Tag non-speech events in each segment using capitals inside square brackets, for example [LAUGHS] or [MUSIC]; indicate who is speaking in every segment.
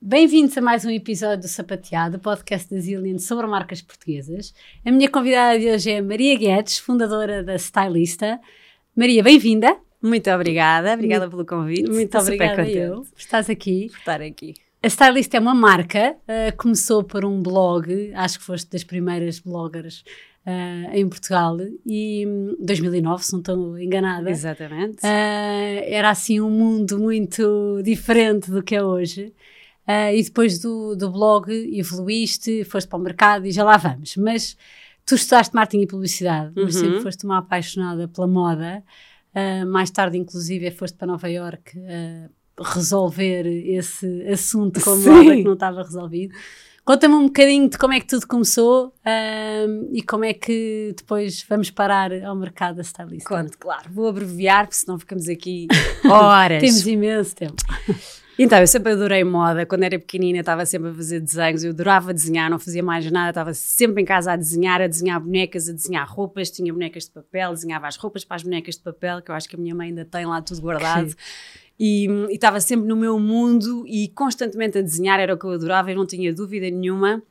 Speaker 1: Bem-vindos a mais um episódio do Sapateado, podcast da Zillion sobre marcas portuguesas. A minha convidada de hoje é Maria Guedes, fundadora da Stylista. Maria, bem-vinda.
Speaker 2: Muito obrigada, obrigada muito, pelo convite.
Speaker 1: Muito Estou obrigada eu por estás aqui.
Speaker 2: Por estar aqui.
Speaker 1: A Stylist é uma marca, uh, começou por um blog, acho que foste das primeiras bloggers uh, em Portugal, e 2009, se não estou enganada.
Speaker 2: Exatamente.
Speaker 1: Uh, era assim um mundo muito diferente do que é hoje. Uh, e depois do, do blog evoluíste, foste para o mercado e já lá vamos. Mas tu estudaste marketing e publicidade, mas uhum. sempre foste uma apaixonada pela moda. Uh, mais tarde, inclusive, foste para Nova York uh, resolver esse assunto com moda que não estava resolvido. Conta-me um bocadinho de como é que tudo começou e como é que depois vamos parar ao mercado da stylist.
Speaker 2: Conto, claro. Vou abreviar, porque senão ficamos aqui [LAUGHS] horas.
Speaker 1: Temos imenso tempo.
Speaker 2: Então, eu sempre adorei moda. Quando era pequenina, estava sempre a fazer desenhos. Eu adorava desenhar, não fazia mais nada. Estava sempre em casa a desenhar, a desenhar bonecas, a desenhar roupas. Tinha bonecas de papel, desenhava as roupas para as bonecas de papel, que eu acho que a minha mãe ainda tem lá tudo guardado. [LAUGHS] E, estava sempre no meu mundo e constantemente a desenhar, era o que eu adorava. Eu não tinha dúvida nenhuma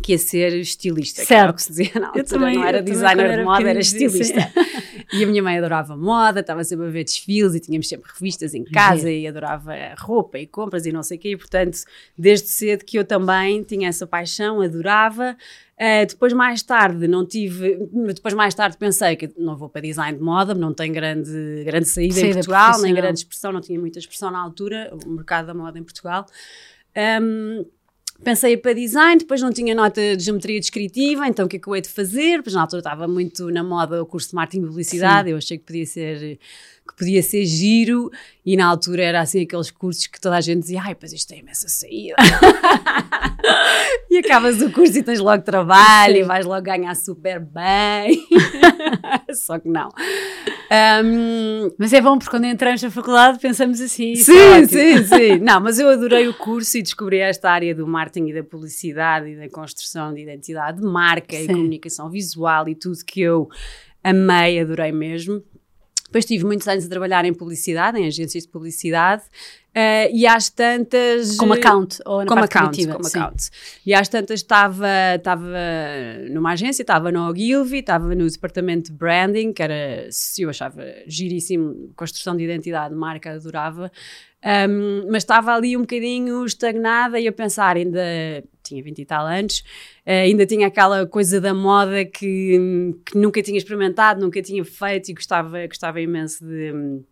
Speaker 2: que ia ser estilista, certo. que era o que se dizia na altura, também, não era designer de moda, era estilista. [LAUGHS] e a minha mãe adorava moda, estava sempre a ver desfiles e tínhamos sempre revistas em casa yeah. e adorava roupa e compras e não sei o quê, e portanto, desde cedo que eu também tinha essa paixão, adorava. Uh, depois mais tarde não tive, depois mais tarde pensei que não vou para design de moda, não tenho grande, grande saída, saída em Portugal, nem grande expressão, não tinha muita expressão na altura, o mercado da moda em Portugal. Um, Pensei para design, depois não tinha nota de geometria descritiva, então o que é que eu hei de fazer? Pois na altura estava muito na moda o curso de marketing e publicidade, Sim. eu achei que podia ser que podia ser giro e na altura era assim aqueles cursos que toda a gente dizia, ai, pois isto tem imensa saída. [LAUGHS] e acabas o curso e tens logo trabalho Sim. e vais logo ganhar super bem. [LAUGHS] Só que não.
Speaker 1: Um, mas é bom porque quando entramos na faculdade pensamos assim.
Speaker 2: Sim, sim, sim. Não, mas eu adorei o curso e descobri esta área do marketing e da publicidade e da construção de identidade de marca sim. e comunicação visual e tudo que eu amei, adorei mesmo. Depois tive muitos anos a trabalhar em publicidade, em agências de publicidade, uh, e às tantas...
Speaker 1: Como account, ou na
Speaker 2: como
Speaker 1: parte
Speaker 2: account, como sim. account. E às tantas estava, estava numa agência, estava no Ogilvy, estava no departamento de branding, que era, eu achava giríssimo, construção de identidade, marca, adorava. Um, mas estava ali um bocadinho estagnada e a pensar, ainda tinha 20 e tal anos, uh, ainda tinha aquela coisa da moda que, que, nunca tinha experimentado, nunca tinha feito e gostava, gostava imenso de um,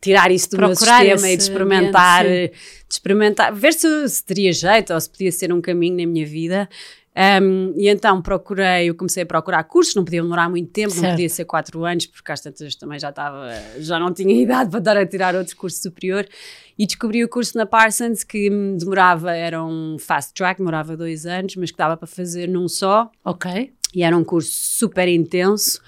Speaker 2: tirar isso do Procurar meu sistema e de experimentar, ambiente, de experimentar, ver se, se teria jeito ou se podia ser um caminho na minha vida. Um, e então procurei, eu comecei a procurar cursos, não podia demorar muito tempo, certo. não podia ser quatro anos, porque às tantas também já estava, já não tinha [LAUGHS] idade para estar a tirar outro curso superior. E descobri o curso na Parsons que demorava, era um fast track, demorava dois anos, mas que dava para fazer num só.
Speaker 1: Ok.
Speaker 2: E era um curso super intenso.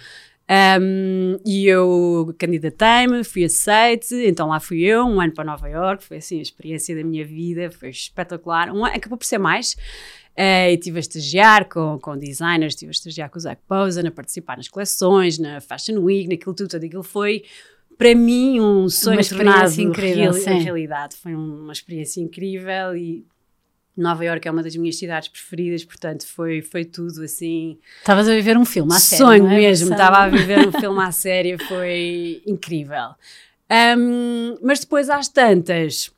Speaker 2: Um, e eu candidatei-me, fui aceite, então lá fui eu, um ano para Nova York, foi assim a experiência da minha vida, foi espetacular. Um, acabou por ser mais, Uh, e estive a estagiar com, com designers, estive a estagiar com o Zach Posen, a participar nas coleções, na Fashion Week, naquilo tudo, tudo aquilo foi para mim um sonho tornado incrível, real, realidade. Foi uma experiência incrível e Nova York é uma das minhas cidades preferidas, portanto foi, foi tudo assim.
Speaker 1: Estavas a viver um filme à série.
Speaker 2: Sonho é? mesmo, estava a viver um [LAUGHS] filme à série, foi incrível. Um, mas depois às tantas,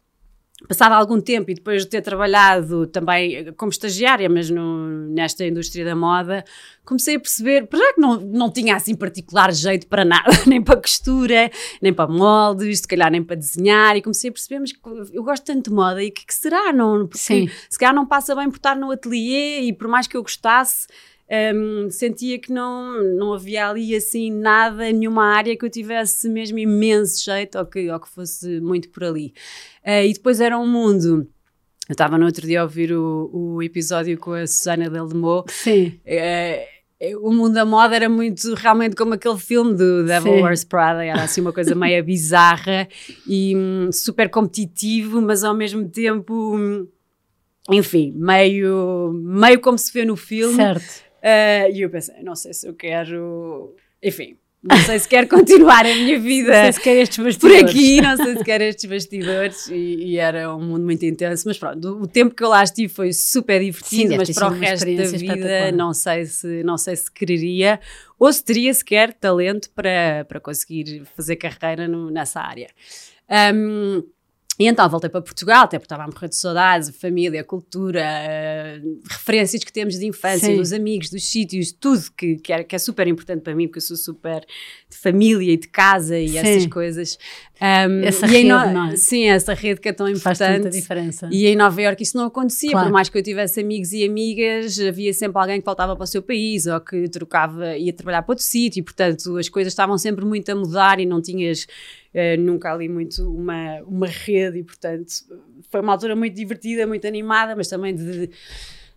Speaker 2: passado algum tempo e depois de ter trabalhado também como estagiária, mas no, nesta indústria da moda, comecei a perceber, já que não, não tinha assim particular jeito para nada, [LAUGHS] nem para costura, nem para moldes, se calhar nem para desenhar, e comecei a perceber, mas eu gosto tanto de moda, e o que, que, será? Não, porque Sim. se calhar não passa bem por estar no ateliê, e por mais que eu gostasse, um, sentia que não, não havia ali assim nada, nenhuma área que eu tivesse mesmo imenso jeito ou que, ou que fosse muito por ali. Uh, e depois era um mundo. Eu estava no outro dia a ouvir o, o episódio com a Susana Deldemont.
Speaker 1: Sim.
Speaker 2: Uh, o mundo da moda era muito realmente como aquele filme do Devil Sim. Wears Prada, era assim uma coisa meio bizarra e hum, super competitivo, mas ao mesmo tempo, hum, enfim, meio, meio como se vê no filme.
Speaker 1: Certo.
Speaker 2: Uh, e eu pensei, não sei se eu quero. Enfim, Não sei se quero [LAUGHS] continuar a minha vida
Speaker 1: Não sei se quer estes
Speaker 2: por
Speaker 1: bastidores.
Speaker 2: aqui, não sei se quero estes bastidores. E, e era um mundo muito intenso. Mas pronto, o tempo que eu lá estive foi super
Speaker 1: Sim,
Speaker 2: divertido,
Speaker 1: deve
Speaker 2: mas para o resto da vida não sei, se, não sei se quereria ou se teria sequer talento para, para conseguir fazer carreira no- nessa área. Um, e então voltei para Portugal, até porque estava a morrer de saudades, a família, a cultura, eh, referências que temos de infância,
Speaker 1: Sim.
Speaker 2: dos amigos, dos sítios, tudo que, que, é, que é super importante para mim, porque eu sou super de família e de casa e
Speaker 1: Sim.
Speaker 2: essas coisas. Um,
Speaker 1: Essa rede,
Speaker 2: No-
Speaker 1: não é?
Speaker 2: Sim, essa rede que é tão
Speaker 1: Faz tanta
Speaker 2: importante.
Speaker 1: diferença.
Speaker 2: E em Nova Iorque isso não acontecia,
Speaker 1: Claro.
Speaker 2: por mais que eu tivesse amigos e amigas, havia sempre alguém que voltava para o seu país ou que trocava, ia trabalhar para outro sítio, e portanto as coisas estavam sempre muito a mudar e não tinhas eh, nunca ali muito uma, uma rede e portanto foi uma altura muito divertida, muito animada, mas também de,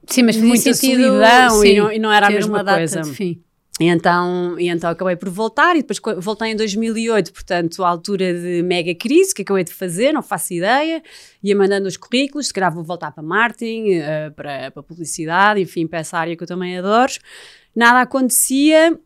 Speaker 1: Sim, mas
Speaker 2: de muita
Speaker 1: sentido,
Speaker 2: solidão
Speaker 1: sim,
Speaker 2: e, não, e não era a mesma coisa.
Speaker 1: de.
Speaker 2: E então, e então acabei por voltar e depois voltei em 2008, portanto, à altura de mega crise, que acabei de fazer, não faço ideia, ia mandando os currículos, se calhar vou voltar para marketing, eh, para, para publicidade, enfim, para essa área que eu também adoro. Nada acontecia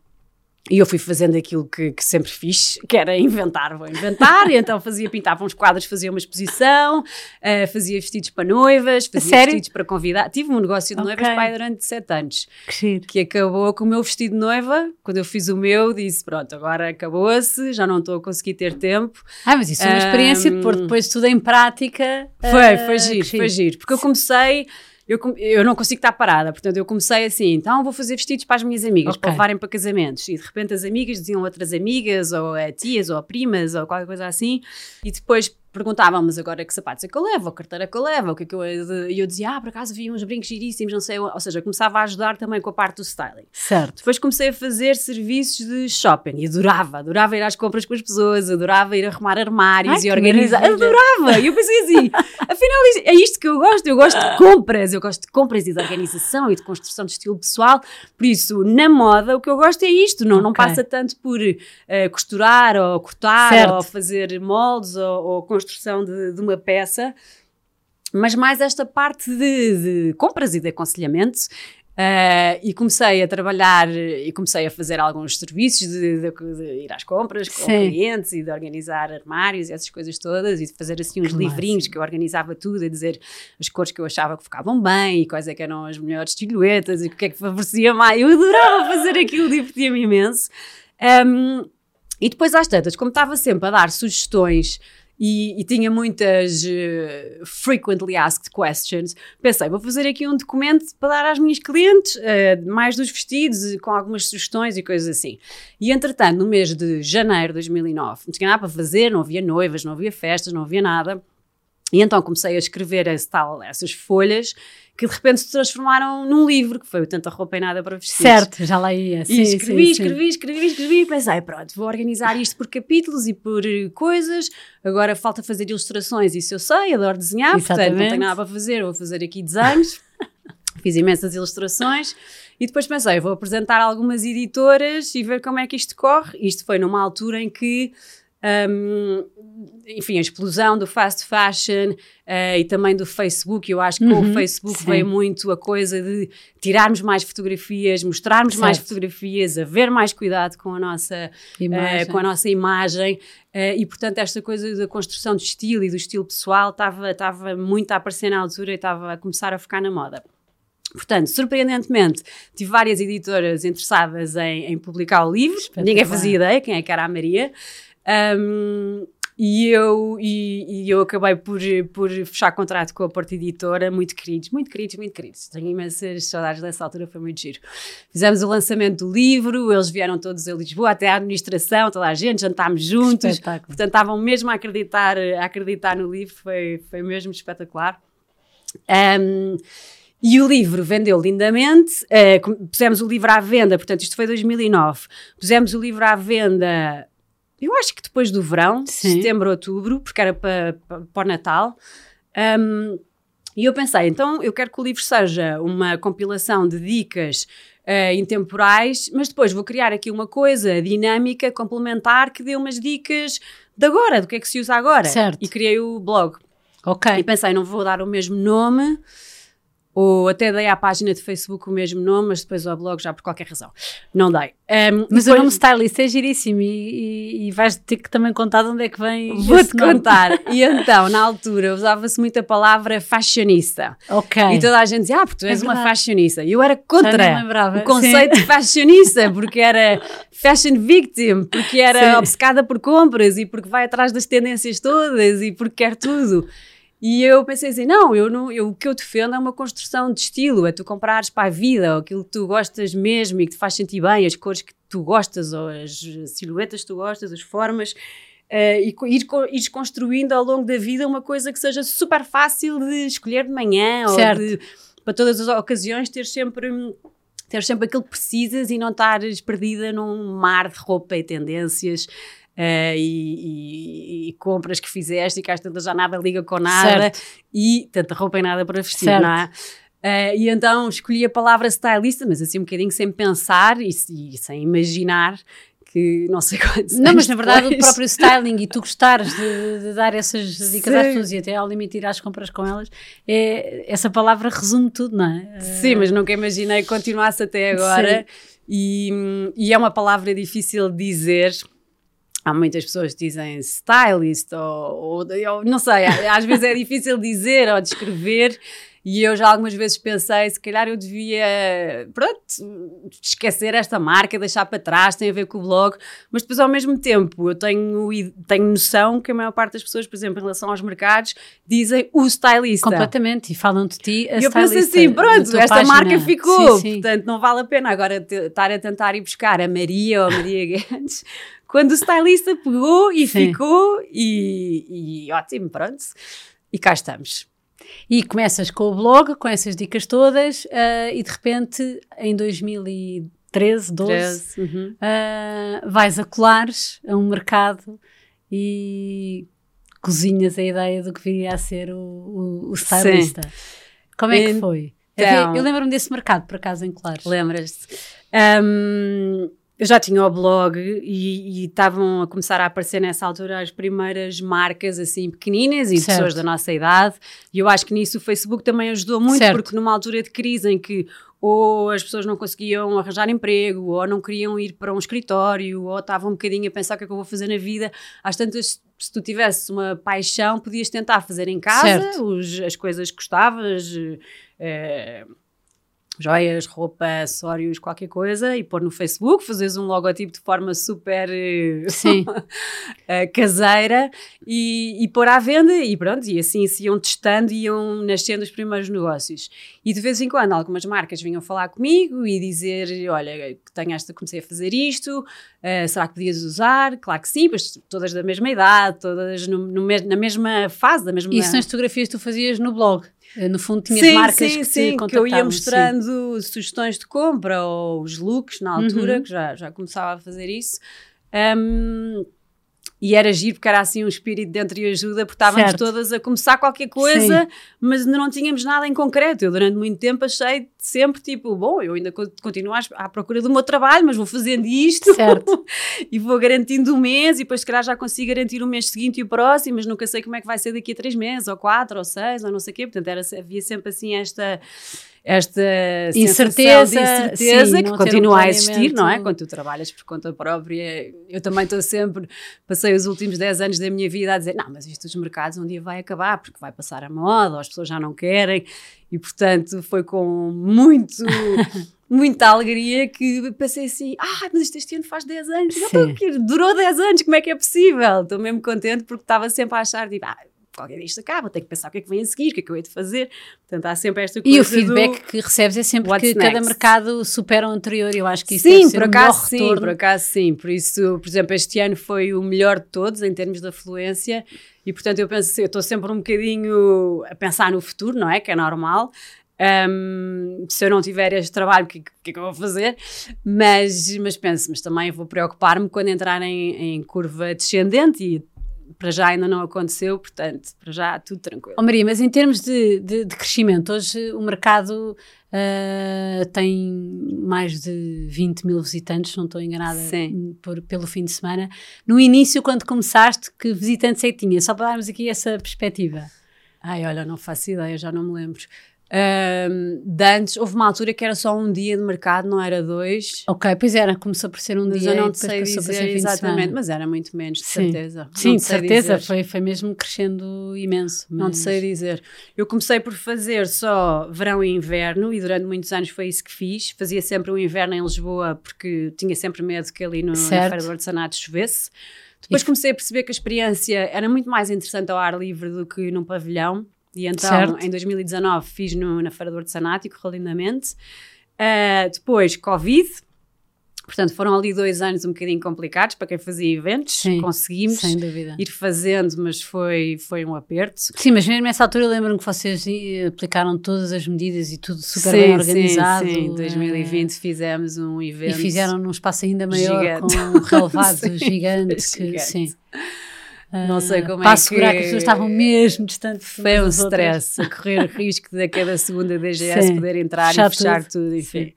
Speaker 2: e eu fui fazendo aquilo que, que sempre fiz, que era inventar, vou inventar, e então fazia, pintava uns quadros, fazia uma exposição, eh, fazia vestidos para noivas, fazia
Speaker 1: sério?
Speaker 2: vestidos para convidar. Tive um negócio de
Speaker 1: Ok.
Speaker 2: noivas pai durante sete anos
Speaker 1: Que
Speaker 2: que acabou com o meu vestido de noiva. Quando eu fiz o meu, disse: Pronto, agora acabou-se, já não estou a conseguir ter tempo.
Speaker 1: Ah, mas isso é uma experiência de pôr depois tudo em prática.
Speaker 2: Foi,
Speaker 1: ah,
Speaker 2: foi giro, foi giro. Porque eu comecei. Eu, eu não consigo estar parada, portanto eu comecei assim, então vou fazer vestidos para as minhas amigas,
Speaker 1: Ok.
Speaker 2: para levarem para casamentos. E de repente as amigas diziam outras amigas, ou a tias, ou a primas, ou qualquer coisa assim. E depois perguntavam, mas agora que sapatos é que eu levo, ou carteira que eu levo, o que é que eu... hei de-" E eu dizia, ah, por acaso vi uns brincos giríssimos, não sei... Ou seja, começava a ajudar também com a parte do styling.
Speaker 1: Certo.
Speaker 2: Depois comecei a fazer serviços de shopping e adorava, adorava ir às compras com as pessoas, adorava ir arrumar armários
Speaker 1: Ai,
Speaker 2: e organizar,
Speaker 1: maravilha.
Speaker 2: adorava. E eu pensei assim, [LAUGHS] afinal é isto que eu gosto, eu gosto de compras, eu gosto de compras e de organização e de construção de estilo pessoal. Por isso, na moda, o que eu gosto é isto, não, não
Speaker 1: Ok.
Speaker 2: passa tanto por eh, costurar ou cortar
Speaker 1: Certo.
Speaker 2: ou fazer moldes ou, ou construção de, de uma peça mas mais esta parte de, de compras e de aconselhamento. eh, e comecei a trabalhar e comecei a fazer alguns serviços de, de- de ir às compras com
Speaker 1: Sim.
Speaker 2: clientes e de organizar armários e essas coisas todas e de fazer assim uns
Speaker 1: Que
Speaker 2: livrinhos
Speaker 1: máximo.
Speaker 2: que eu organizava tudo, a dizer as cores que eu achava que ficavam bem e quais é que eram as melhores silhuetas e o que é que favorecia mais. Eu adorava fazer aquilo, divertia-me imenso. Um, e depois às tantas, como estava sempre a dar sugestões e, e tinha muitas eh, frequently asked questions, pensei, vou fazer aqui um documento para dar às minhas clientes, eh, mais dos vestidos, e com algumas sugestões e coisas assim. E entretanto, no mês de janeiro de 2009, não tinha nada para fazer, não havia noivas, não havia festas, não havia nada. E então comecei a escrever esse tal, essas folhas que de repente se transformaram num livro, que foi o Tanta Roupa e Nada para Vestir.
Speaker 1: Certo, já lá ia.
Speaker 2: E
Speaker 1: Sim,
Speaker 2: escrevi,
Speaker 1: sim, sim.
Speaker 2: escrevi, escrevi, escrevi e pensei, pronto, vou organizar isto por capítulos e por eh, coisas. Agora falta fazer ilustrações, isso eu sei, adoro desenhar, portanto não
Speaker 1: Exatamente.
Speaker 2: tenho nada para fazer, vou fazer aqui desenhos. [LAUGHS] Fiz imensas ilustrações e depois pensei, vou apresentar algumas editoras e ver como é que isto corre. Isto foi numa altura em que, hum, enfim, a explosão do fast fashion eh, e também do Facebook. Eu acho que com
Speaker 1: Uhum,
Speaker 2: o Facebook
Speaker 1: sim.
Speaker 2: veio muito a coisa de tirarmos mais fotografias, mostrarmos mais
Speaker 1: Certo.
Speaker 2: fotografias, haver mais cuidado com a nossa
Speaker 1: Imagem.
Speaker 2: eh, com a nossa imagem eh, e portanto esta coisa da construção de estilo e do estilo pessoal estava estava muito a aparecer na altura e estava a começar a ficar na moda. Portanto, surpreendentemente, tive várias editoras interessadas em, em publicar o livro. Ninguém fazia ideia quem é que era a Maria. Um, e eu, e, e eu acabei por, por fechar contrato com a Porta Editora, muito queridos, muito queridos, muito queridos. Tenho imensas saudades dessa altura, foi muito giro. Fizemos o lançamento do livro, eles vieram todos a Lisboa, até a administração, toda a gente, jantámos juntos.
Speaker 1: Espetáculo.
Speaker 2: Portanto, estavam mesmo a acreditar, a acreditar no livro, foi, foi mesmo espetacular. Um, e o livro vendeu lindamente, com- pusemos o livro à venda, portanto, isto foi 2009. Pusemos o livro à venda, eu acho que depois do verão,
Speaker 1: Sim.
Speaker 2: setembro, outubro, porque era para, para, para o Natal. Um, e eu pensei, então eu quero que o livro seja uma compilação de dicas eh, intemporais, mas depois vou criar aqui uma coisa dinâmica, complementar, que dê umas dicas de agora, do que é que se usa agora.
Speaker 1: Certo.
Speaker 2: E criei o blog.
Speaker 1: Ok.
Speaker 2: E pensei, não vou dar o mesmo nome, ou até dei à página de Facebook o mesmo nome, mas depois ao blog já por qualquer razão. Não dei. Um,
Speaker 1: mas depois... o nome stylist é giríssimo e, e, e, vais ter que também contar de onde é que vem.
Speaker 2: Vou-te contar. [LAUGHS] e então, na altura, usava-se muito a palavra fashionista.
Speaker 1: Ok.
Speaker 2: E toda a gente dizia, ah, porque tu és é uma fashionista. E eu era contra o conceito Sim. de fashionista, porque era fashion victim, porque era Sim. obcecada por compras e porque vai atrás das tendências todas e porque quer tudo. E eu pensei assim, não, eu não, eu, o que eu defendo é uma construção de estilo, é tu comprares para a vida aquilo que tu gostas mesmo e que te faz sentir bem, as cores que tu gostas ou as silhuetas que tu gostas, as formas, uh, e ir, ir construindo ao longo da vida uma coisa que seja super fácil de escolher de manhã certo. ou de, para todas as ocasiões ter sempre ter sempre aquilo que precisas e não estares perdida num mar de roupa e tendências Uh, e, e, e, compras que fizeste e que às tantas já nada liga com nada certo. e tanta roupa e nada para vestir, certo. não é? Uh, e então escolhi a palavra stylista, mas assim um bocadinho sem pensar e, e sem imaginar que não sei [LAUGHS] quantos
Speaker 1: Não, mas na verdade depois. o próprio styling e tu gostares de, de dar essas dicas Sim. às pessoas e até ao limite ir às compras com elas, é, essa palavra resume tudo, não é?
Speaker 2: Sim, mas nunca imaginei que continuasse até agora e, e, é uma palavra difícil de dizer Há muitas pessoas que dizem stylist, ou, ou, ou, não sei, às vezes é [LAUGHS] difícil dizer ou descrever. E eu já algumas vezes pensei, se calhar eu devia, pronto, esquecer esta marca, deixar para trás, tem a ver com o blog, mas depois ao mesmo tempo eu tenho, tenho noção que a maior parte das pessoas, por exemplo, em relação aos mercados, dizem o stylista.
Speaker 1: Completamente, e falam de ti a
Speaker 2: E eu penso assim, pronto, esta página. marca ficou, sim, sim. portanto não vale a pena agora estar a tentar ir buscar a Maria ou a Maria [LAUGHS] Guedes quando o stylista pegou e Sim. ficou e, e ótimo, pronto. E cá estamos.
Speaker 1: E começas com o blog, com essas dicas todas, uh, e de repente, em 2013, 12, 13, uhum. uh, vais a colares a um mercado e cozinhas a ideia do que viria a ser o, o, o stylista. Sim. Como é que foi? Então, eu lembro-me desse mercado, por acaso, em Colares.
Speaker 2: Lembras-te? Um, eu já tinha o blog e estavam a começar a aparecer nessa altura as primeiras marcas assim pequeninas e certo. pessoas da nossa idade. E eu acho que nisso o Facebook também ajudou muito, certo. porque numa altura de crise em que ou as pessoas não conseguiam arranjar emprego, ou não queriam ir para um escritório, ou estavam um bocadinho a pensar o que é que eu vou fazer na vida. Às tantas, se tu tivesses uma paixão, podias tentar fazer em casa os, as coisas que gostavas. Eh, joias, roupa, acessórios, qualquer coisa e pôr no Facebook, fazeres um logotipo de forma super Sim. [LAUGHS] Eh, caseira e, e pôr à venda e pronto, e assim se iam testando e iam nascendo os primeiros negócios. E de vez em quando algumas marcas vinham falar comigo e dizer, olha, tenho esta, comecei a fazer isto, uh, será que podias usar? Claro que sim, mas todas da mesma idade, todas no, no, na mesma fase, da mesma...
Speaker 1: E isso nas fotografias tu fazias no blog? Eh, no fundo, tinhas sim, marcas sim, que sim,
Speaker 2: que eu ia mostrando sim. sugestões de compra ou os looks na altura, uhum. que já, já começava a fazer isso. Um, e era giro porque era assim um espírito dentro e ajuda, porque estávamos certo. todas a começar qualquer coisa, Sim. mas não tínhamos nada em concreto. Eu durante muito tempo achei sempre tipo, bom, eu ainda continuo à procura do meu trabalho, mas vou fazendo isto [LAUGHS] e vou garantindo um mês e depois se calhar já consigo garantir o mês seguinte e o próximo, mas nunca sei como é que vai ser daqui a três meses, ou quatro, ou seis, ou não sei o quê. Portanto, era, havia sempre assim esta esta incerteza, incerteza sim, que continua a existir, não é? Quando tu trabalhas por conta própria, eu também estou sempre, passei os últimos 10 anos da minha vida a dizer, não, mas isto dos mercados um dia vai acabar, porque vai passar a moda, ou as pessoas já não querem, e portanto foi com muito [LAUGHS] muita alegria que pensei assim, ah, mas isto este ano faz 10 anos, durou 10 anos, como é que é possível? Estou mesmo contente porque estava sempre a achar, tipo, ah, qualquer dia isto acaba, tenho que pensar o que é que vem a seguir, o que é que eu hei de fazer. Portanto, há sempre esta coisa.
Speaker 1: E o feedback que recebes é sempre que next? cada mercado supera o anterior. Eu acho que isso
Speaker 2: sim, por acaso sim, por acaso sim. Por isso, por exemplo, este ano foi o melhor de todos em termos de afluência. E portanto, eu penso, eu estou sempre um bocadinho a pensar no futuro, não é? Que é normal. Um, se eu não tiver este trabalho, o que, que, é que eu vou fazer? Mas, mas penso, mas também vou preocupar-me quando entrar em, em curva descendente e para já ainda não aconteceu, portanto, para já tudo tranquilo.
Speaker 1: Oh Maria, mas em termos de, de, de crescimento, hoje o mercado uh, tem mais de 20 mil visitantes, não estou enganada por, pelo fim de semana. No início, quando começaste, que visitantes é que tinha? Só para darmos aqui essa perspectiva.
Speaker 2: Ai, olha, não faço ideia, já não me lembro. Um, de antes, houve uma altura que era só um dia de mercado, não era dois.
Speaker 1: Ok, pois era, começou por ser um
Speaker 2: Mas
Speaker 1: dia.
Speaker 2: eu não te sei dizer
Speaker 1: de
Speaker 2: exatamente, mas era muito menos, de
Speaker 1: Sim.
Speaker 2: certeza.
Speaker 1: Sim,
Speaker 2: Não
Speaker 1: de certeza,
Speaker 2: dizer.
Speaker 1: foi, foi mesmo crescendo imenso.
Speaker 2: Não te
Speaker 1: mas-
Speaker 2: sei dizer. Eu comecei por fazer só verão e inverno e durante muitos anos foi isso que fiz. Fazia sempre o inverno em Lisboa porque tinha sempre medo que ali no,
Speaker 1: Certo.
Speaker 2: Feira do Artesanato chovesse. Depois comecei a perceber que a experiência era muito mais interessante ao ar livre do que num pavilhão. E então,
Speaker 1: Certo.
Speaker 2: em 2019, fiz no- na Feira do Artesanato e correu lindamente. Ah, depois, Covid. Portanto, foram ali dois anos um bocadinho complicados para quem fazia eventos.
Speaker 1: Sim,
Speaker 2: Conseguimos ir fazendo, mas foi, foi um aperto.
Speaker 1: Sim, mas mesmo nessa altura lembro-me que vocês eh, aplicaram todas as medidas e tudo super
Speaker 2: sim,
Speaker 1: bem organizado.
Speaker 2: Sim, sim.
Speaker 1: eh,
Speaker 2: 2020 fizemos um
Speaker 1: E
Speaker 2: evento.
Speaker 1: fizeram num espaço ainda maior
Speaker 2: Gigante.
Speaker 1: com relevados [LAUGHS] gigantes. que-
Speaker 2: gigante.
Speaker 1: sim.
Speaker 2: Não sei
Speaker 1: Ah,
Speaker 2: como é
Speaker 1: Para assegurar que...
Speaker 2: que-
Speaker 1: as pessoas estavam mesmo distantes.
Speaker 2: Foi um stress, a correr risco de a cada segunda DGS
Speaker 1: Sim,
Speaker 2: poder entrar
Speaker 1: fechar
Speaker 2: e fechar
Speaker 1: tudo.
Speaker 2: tudo, enfim.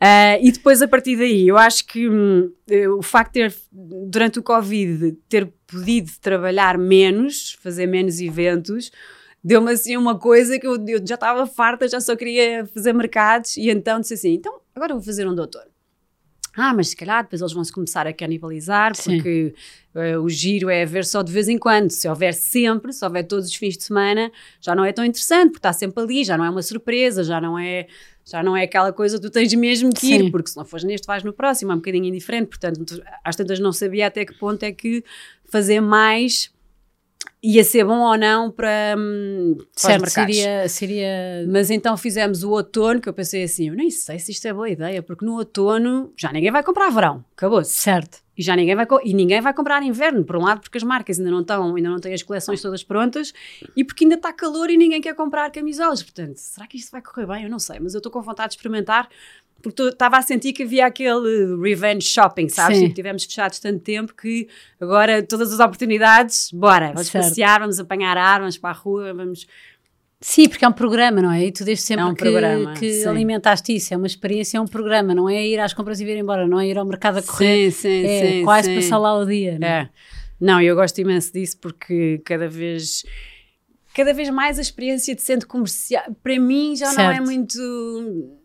Speaker 2: Ah, e depois, a partir daí, eu acho que hum, eh, o facto de ter, durante o Covid, ter podido trabalhar menos, fazer menos eventos, deu-me assim uma coisa que eu, eu já estava farta, já só queria fazer mercados, e então disse assim: então agora vou fazer um doutor. Ah, mas se calhar depois eles vão se começar a canibalizar, porque eh, o giro é ver só de vez em quando. Se houver sempre, se houver todos os fins de semana, já não é tão interessante, porque está sempre ali, já não é uma surpresa, já não é, já não é aquela coisa que tu tens mesmo que ir,
Speaker 1: Sim.
Speaker 2: porque se não fores neste, vais no próximo, é um bocadinho indiferente. Portanto, às tantas não sabia até que ponto é que fazer mais ia ser bom ou não para, hum,
Speaker 1: Certo, seria, seria
Speaker 2: Mas então fizemos o outono, que eu pensei assim, eu nem sei se isto é boa ideia, porque no outono já ninguém vai comprar verão, acabou-se.
Speaker 1: certo.
Speaker 2: E já ninguém vai e ninguém vai comprar inverno, por um lado porque as marcas ainda não estão, ainda não têm as coleções todas prontas e porque ainda está calor e ninguém quer comprar camisolas. Portanto, será que isto vai correr bem? Eu não sei, mas eu estou com vontade de experimentar porque estava a sentir que havia aquele revenge shopping, sabes?
Speaker 1: Sim.
Speaker 2: Tipo, tivemos fechados tanto tempo que agora todas as oportunidades, bora, vamos
Speaker 1: Certo.
Speaker 2: passear, vamos apanhar ar, vamos para a rua, vamos
Speaker 1: Sim, porque é um programa, não é? E tu desde sempre
Speaker 2: É um
Speaker 1: que,
Speaker 2: programa,
Speaker 1: que
Speaker 2: sim.
Speaker 1: alimentaste isso. É uma experiência, é um programa. Não é ir às compras e vir embora. Não é ir ao mercado a correr.
Speaker 2: Sim, sim,
Speaker 1: é
Speaker 2: sim.
Speaker 1: quase
Speaker 2: sim.
Speaker 1: passar lá o dia. não é?
Speaker 2: É. Não, eu gosto imenso disso porque cada vez cada vez mais a experiência de centro comercial para mim já não é
Speaker 1: Certo.
Speaker 2: muito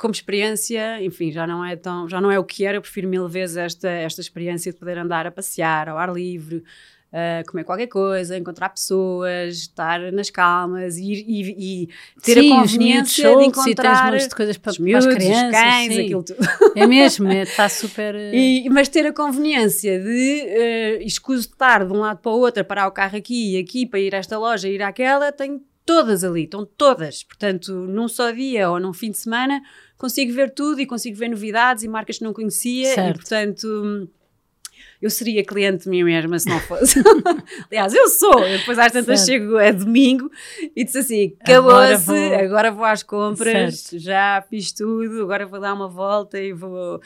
Speaker 2: como experiência, enfim, já não é tão, já não é o que era, eu prefiro mil vezes esta, esta experiência de poder andar a passear ao ar livre, a comer qualquer coisa, encontrar pessoas, estar nas calmas e, ir- e, e ter
Speaker 1: Sim,
Speaker 2: a conveniência de
Speaker 1: e
Speaker 2: encontrar
Speaker 1: montes de coisas para,
Speaker 2: os
Speaker 1: para
Speaker 2: miúdos,
Speaker 1: as
Speaker 2: os
Speaker 1: crianças.
Speaker 2: cães,
Speaker 1: sim.
Speaker 2: aquilo tudo.
Speaker 1: É mesmo, é, está super. [LAUGHS]
Speaker 2: E- mas ter a conveniência de uh, escuso de estar de um lado para o outro, parar o carro aqui e aqui para ir a esta loja, ir àquela, tenho todas ali, estão todas. Portanto, num só dia ou num fim de semana, consigo ver tudo e consigo ver novidades e marcas que não conhecia
Speaker 1: Certo.
Speaker 2: e, portanto, eu seria cliente de mim mesma se não fosse. [LAUGHS] Aliás, eu sou. Eu depois às tantas
Speaker 1: Certo.
Speaker 2: chego a domingo e disse assim:
Speaker 1: Agora
Speaker 2: acabou-se,
Speaker 1: vou-
Speaker 2: agora vou às compras,
Speaker 1: Certo.
Speaker 2: já fiz tudo, agora vou dar uma volta e vou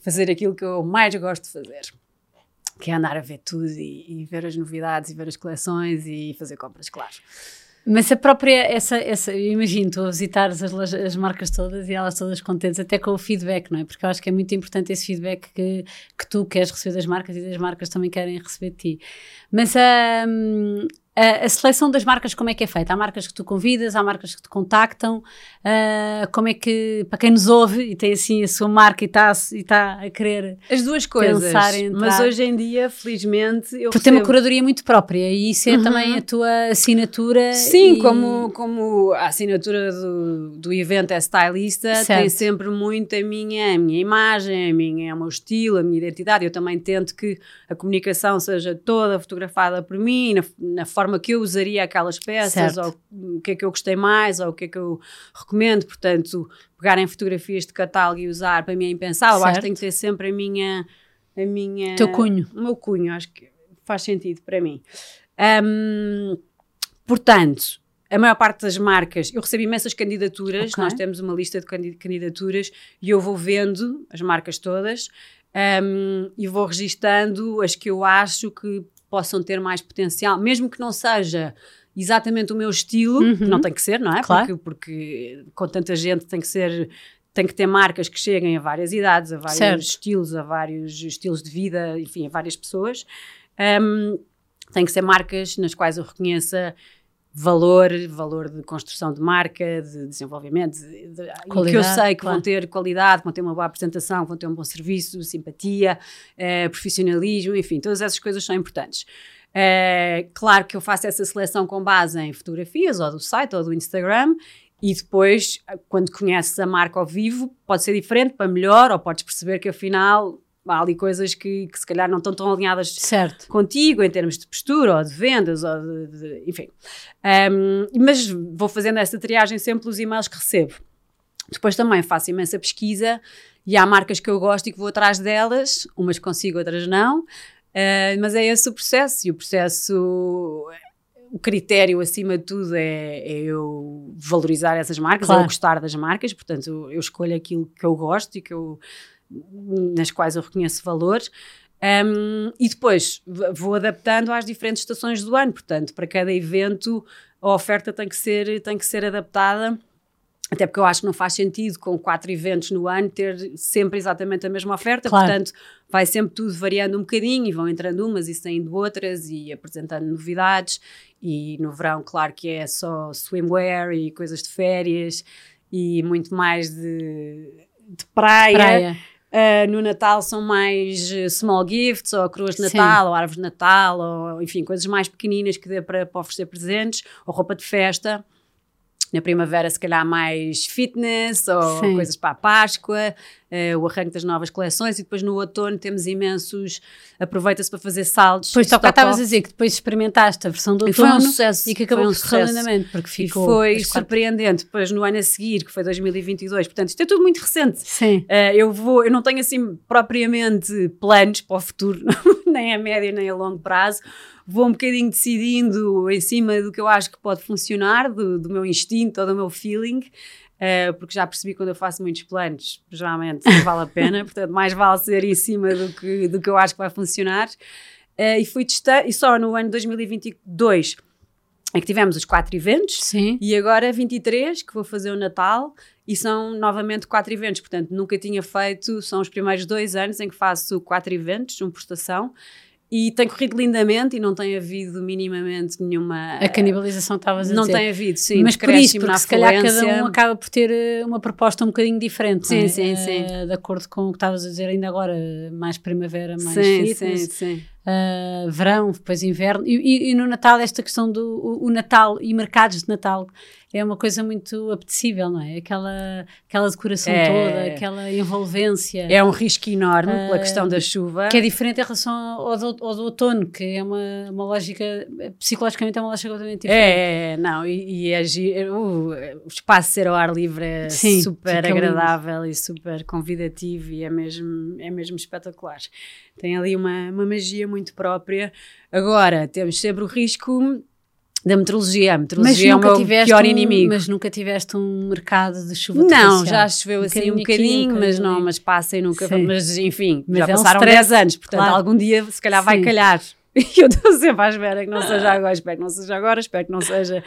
Speaker 2: fazer aquilo que eu mais gosto de fazer. Que é andar a ver tudo e, e ver as novidades e ver as coleções e fazer compras, claro.
Speaker 1: Mas a própria, essa, essa, imagino, tu a visitar as, as marcas todas e elas todas contentes, até com o feedback, não é? Porque eu acho que é muito importante esse feedback que, que tu queres receber das marcas e das marcas também querem receber de ti. Mas hum, a, a seleção das marcas, como é que é feita? Há marcas que tu convidas, há marcas que te contactam, ah, como é que, para quem nos ouve e tem assim a sua marca e está e tá a querer
Speaker 2: As duas coisas.
Speaker 1: Pensar em entrar.
Speaker 2: Mas hoje em dia, felizmente, eu
Speaker 1: Porque tem uma curadoria muito própria e isso é
Speaker 2: Uhum.
Speaker 1: também a tua assinatura.
Speaker 2: Sim,
Speaker 1: e-
Speaker 2: como, como a assinatura do, do evento é stylista,
Speaker 1: Certo.
Speaker 2: tem sempre muito a minha, a minha imagem, a minha, o meu estilo, a minha identidade. Eu também tento que a comunicação seja toda fotografada por mim, na, na forma que eu usaria aquelas peças,
Speaker 1: Certo.
Speaker 2: ou o que é que eu gostei mais, ou o que é que eu recomendo. Portanto, pegarem fotografias de catálogo e usar, para mim é impensável. Acho que tem que ter sempre a minha. A minha
Speaker 1: Teu cunho.
Speaker 2: o meu cunho, acho que faz sentido para mim. Hum, portanto, a maior parte das marcas, eu recebo imensas candidaturas,
Speaker 1: Ok.
Speaker 2: nós temos uma lista de candi- candidaturas e eu vou vendo as marcas todas hum, e vou registando as que eu acho que possam ter mais potencial, mesmo que não seja exatamente o meu estilo,
Speaker 1: Uhum.
Speaker 2: não tem que ser, não é?
Speaker 1: Claro.
Speaker 2: Porque, porque com tanta gente tem que ser tem que ter marcas que cheguem a várias idades, a vários
Speaker 1: Certo.
Speaker 2: estilos, a vários estilos de vida, enfim, a várias pessoas. Um, tem que ser marcas nas quais eu reconheça valor, valor de construção de marca, de desenvolvimento, de, de, que eu sei que claro. vão ter qualidade, vão ter uma boa apresentação, vão ter um bom serviço, simpatia, eh, profissionalismo, enfim, todas essas coisas são importantes. É, claro que eu faço essa seleção com base em fotografias, ou do site, ou do Instagram, e depois, quando conheces a marca ao vivo, pode ser diferente para melhor, ou podes perceber que afinal há ali coisas que, que se calhar não estão tão alinhadas
Speaker 1: certo.
Speaker 2: contigo em termos de postura ou de vendas, ou de, de enfim. Um, mas vou fazendo essa triagem sempre pelos e-mails que recebo. Depois também faço imensa pesquisa e há marcas que eu gosto e que vou atrás delas, umas consigo, outras não. Uh, mas é esse o processo e o processo o critério acima de tudo é, é, eu valorizar essas marcas, claro. eu gostar das marcas, portanto eu escolho aquilo que eu gosto e que eu nas quais eu reconheço valor. Um, e depois vou adaptando às diferentes estações do ano, portanto, para cada evento a oferta tem que ser, tem que ser adaptada. Até porque eu acho que não faz sentido com quatro eventos no ano ter sempre exatamente a mesma oferta, claro. portanto vai sempre tudo variando um bocadinho e vão entrando umas e saindo outras e apresentando novidades. E no verão, claro que é só swimwear e coisas de férias e muito mais de, de praia. praia. Uh, no Natal são mais eh, small gifts, ou coroas de Natal, Sim. ou árvores de Natal, ou enfim, coisas mais pequeninas que dê para, para oferecer presentes, ou roupa de festa. Na primavera, se calhar, mais fitness ou Sim. coisas para a Páscoa, uh, o arranque das novas coleções. E depois no outono temos imensos. Aproveita-se para fazer saldos.
Speaker 1: Pois, só cá estavas a dizer que depois experimentaste a versão do outono e, foi um sucesso, e que acabou um lindamente, porque ficou.
Speaker 2: E foi surpreendente. Depois no ano a seguir, que foi 2022, portanto, isto é tudo muito recente.
Speaker 1: Sim.
Speaker 2: Uh, eu vou, eu não tenho assim propriamente planos para o futuro, [LAUGHS] nem a médio nem a longo prazo vou um bocadinho decidindo em cima do que eu acho que pode funcionar, do, do meu instinto ou do meu feeling. Uh, porque já percebi quando eu faço muitos planos, geralmente não vale a pena, [LAUGHS] portanto, mais vale ser em cima do que, do que eu acho que vai funcionar. Uh, e fui testar, e só no ano 2022 é que tivemos os quatro eventos,
Speaker 1: Sim.
Speaker 2: e agora 23, que vou fazer o Natal, e são novamente quatro eventos, portanto, nunca tinha feito, são os primeiros dois anos em que faço quatro eventos, um por estação, e tem corrido lindamente e não tem havido minimamente nenhuma.
Speaker 1: A canibalização estavas a
Speaker 2: não
Speaker 1: dizer.
Speaker 2: Não tem havido, sim.
Speaker 1: Mas por isso, porque se calhar cada um acaba por ter eh, uma proposta um bocadinho diferente.
Speaker 2: Sim,
Speaker 1: é?
Speaker 2: sim, sim.
Speaker 1: Uh, de acordo com o que estavas a dizer ainda agora, mais primavera, mais
Speaker 2: sim,
Speaker 1: fitness.
Speaker 2: Sim, sim
Speaker 1: uh, verão, depois inverno, e, e, e, no Natal esta questão do o, o, Natal e mercados de Natal é uma coisa muito apetecível, não é? Aquela, aquela decoração é, toda, aquela envolvência.
Speaker 2: É um risco enorme uh, pela questão da chuva.
Speaker 1: Que é diferente em relação ao do, ao do outono, que é uma, uma lógica, psicologicamente é uma lógica completamente diferente.
Speaker 2: É, é não, e, e agir, uh, o espaço ser ao ar livre é Sim, super agradável lindo. e super convidativo e é mesmo, é mesmo espetacular. Tem ali uma, uma magia muito própria. Agora, temos sempre o risco da meteorologia. A meteorologia é o meu pior
Speaker 1: um,
Speaker 2: inimigo.
Speaker 1: Mas nunca tiveste um mercado de chuva
Speaker 2: Não, já choveu um assim um bocadinho, mas não, mas passa e nunca. Sim. Mas enfim, mas já é passaram um 10 anos, portanto claro. algum dia se calhar Sim. vai calhar. [LAUGHS] E eu estou sempre à espera que não seja agora, espero que não seja agora, espero que não seja.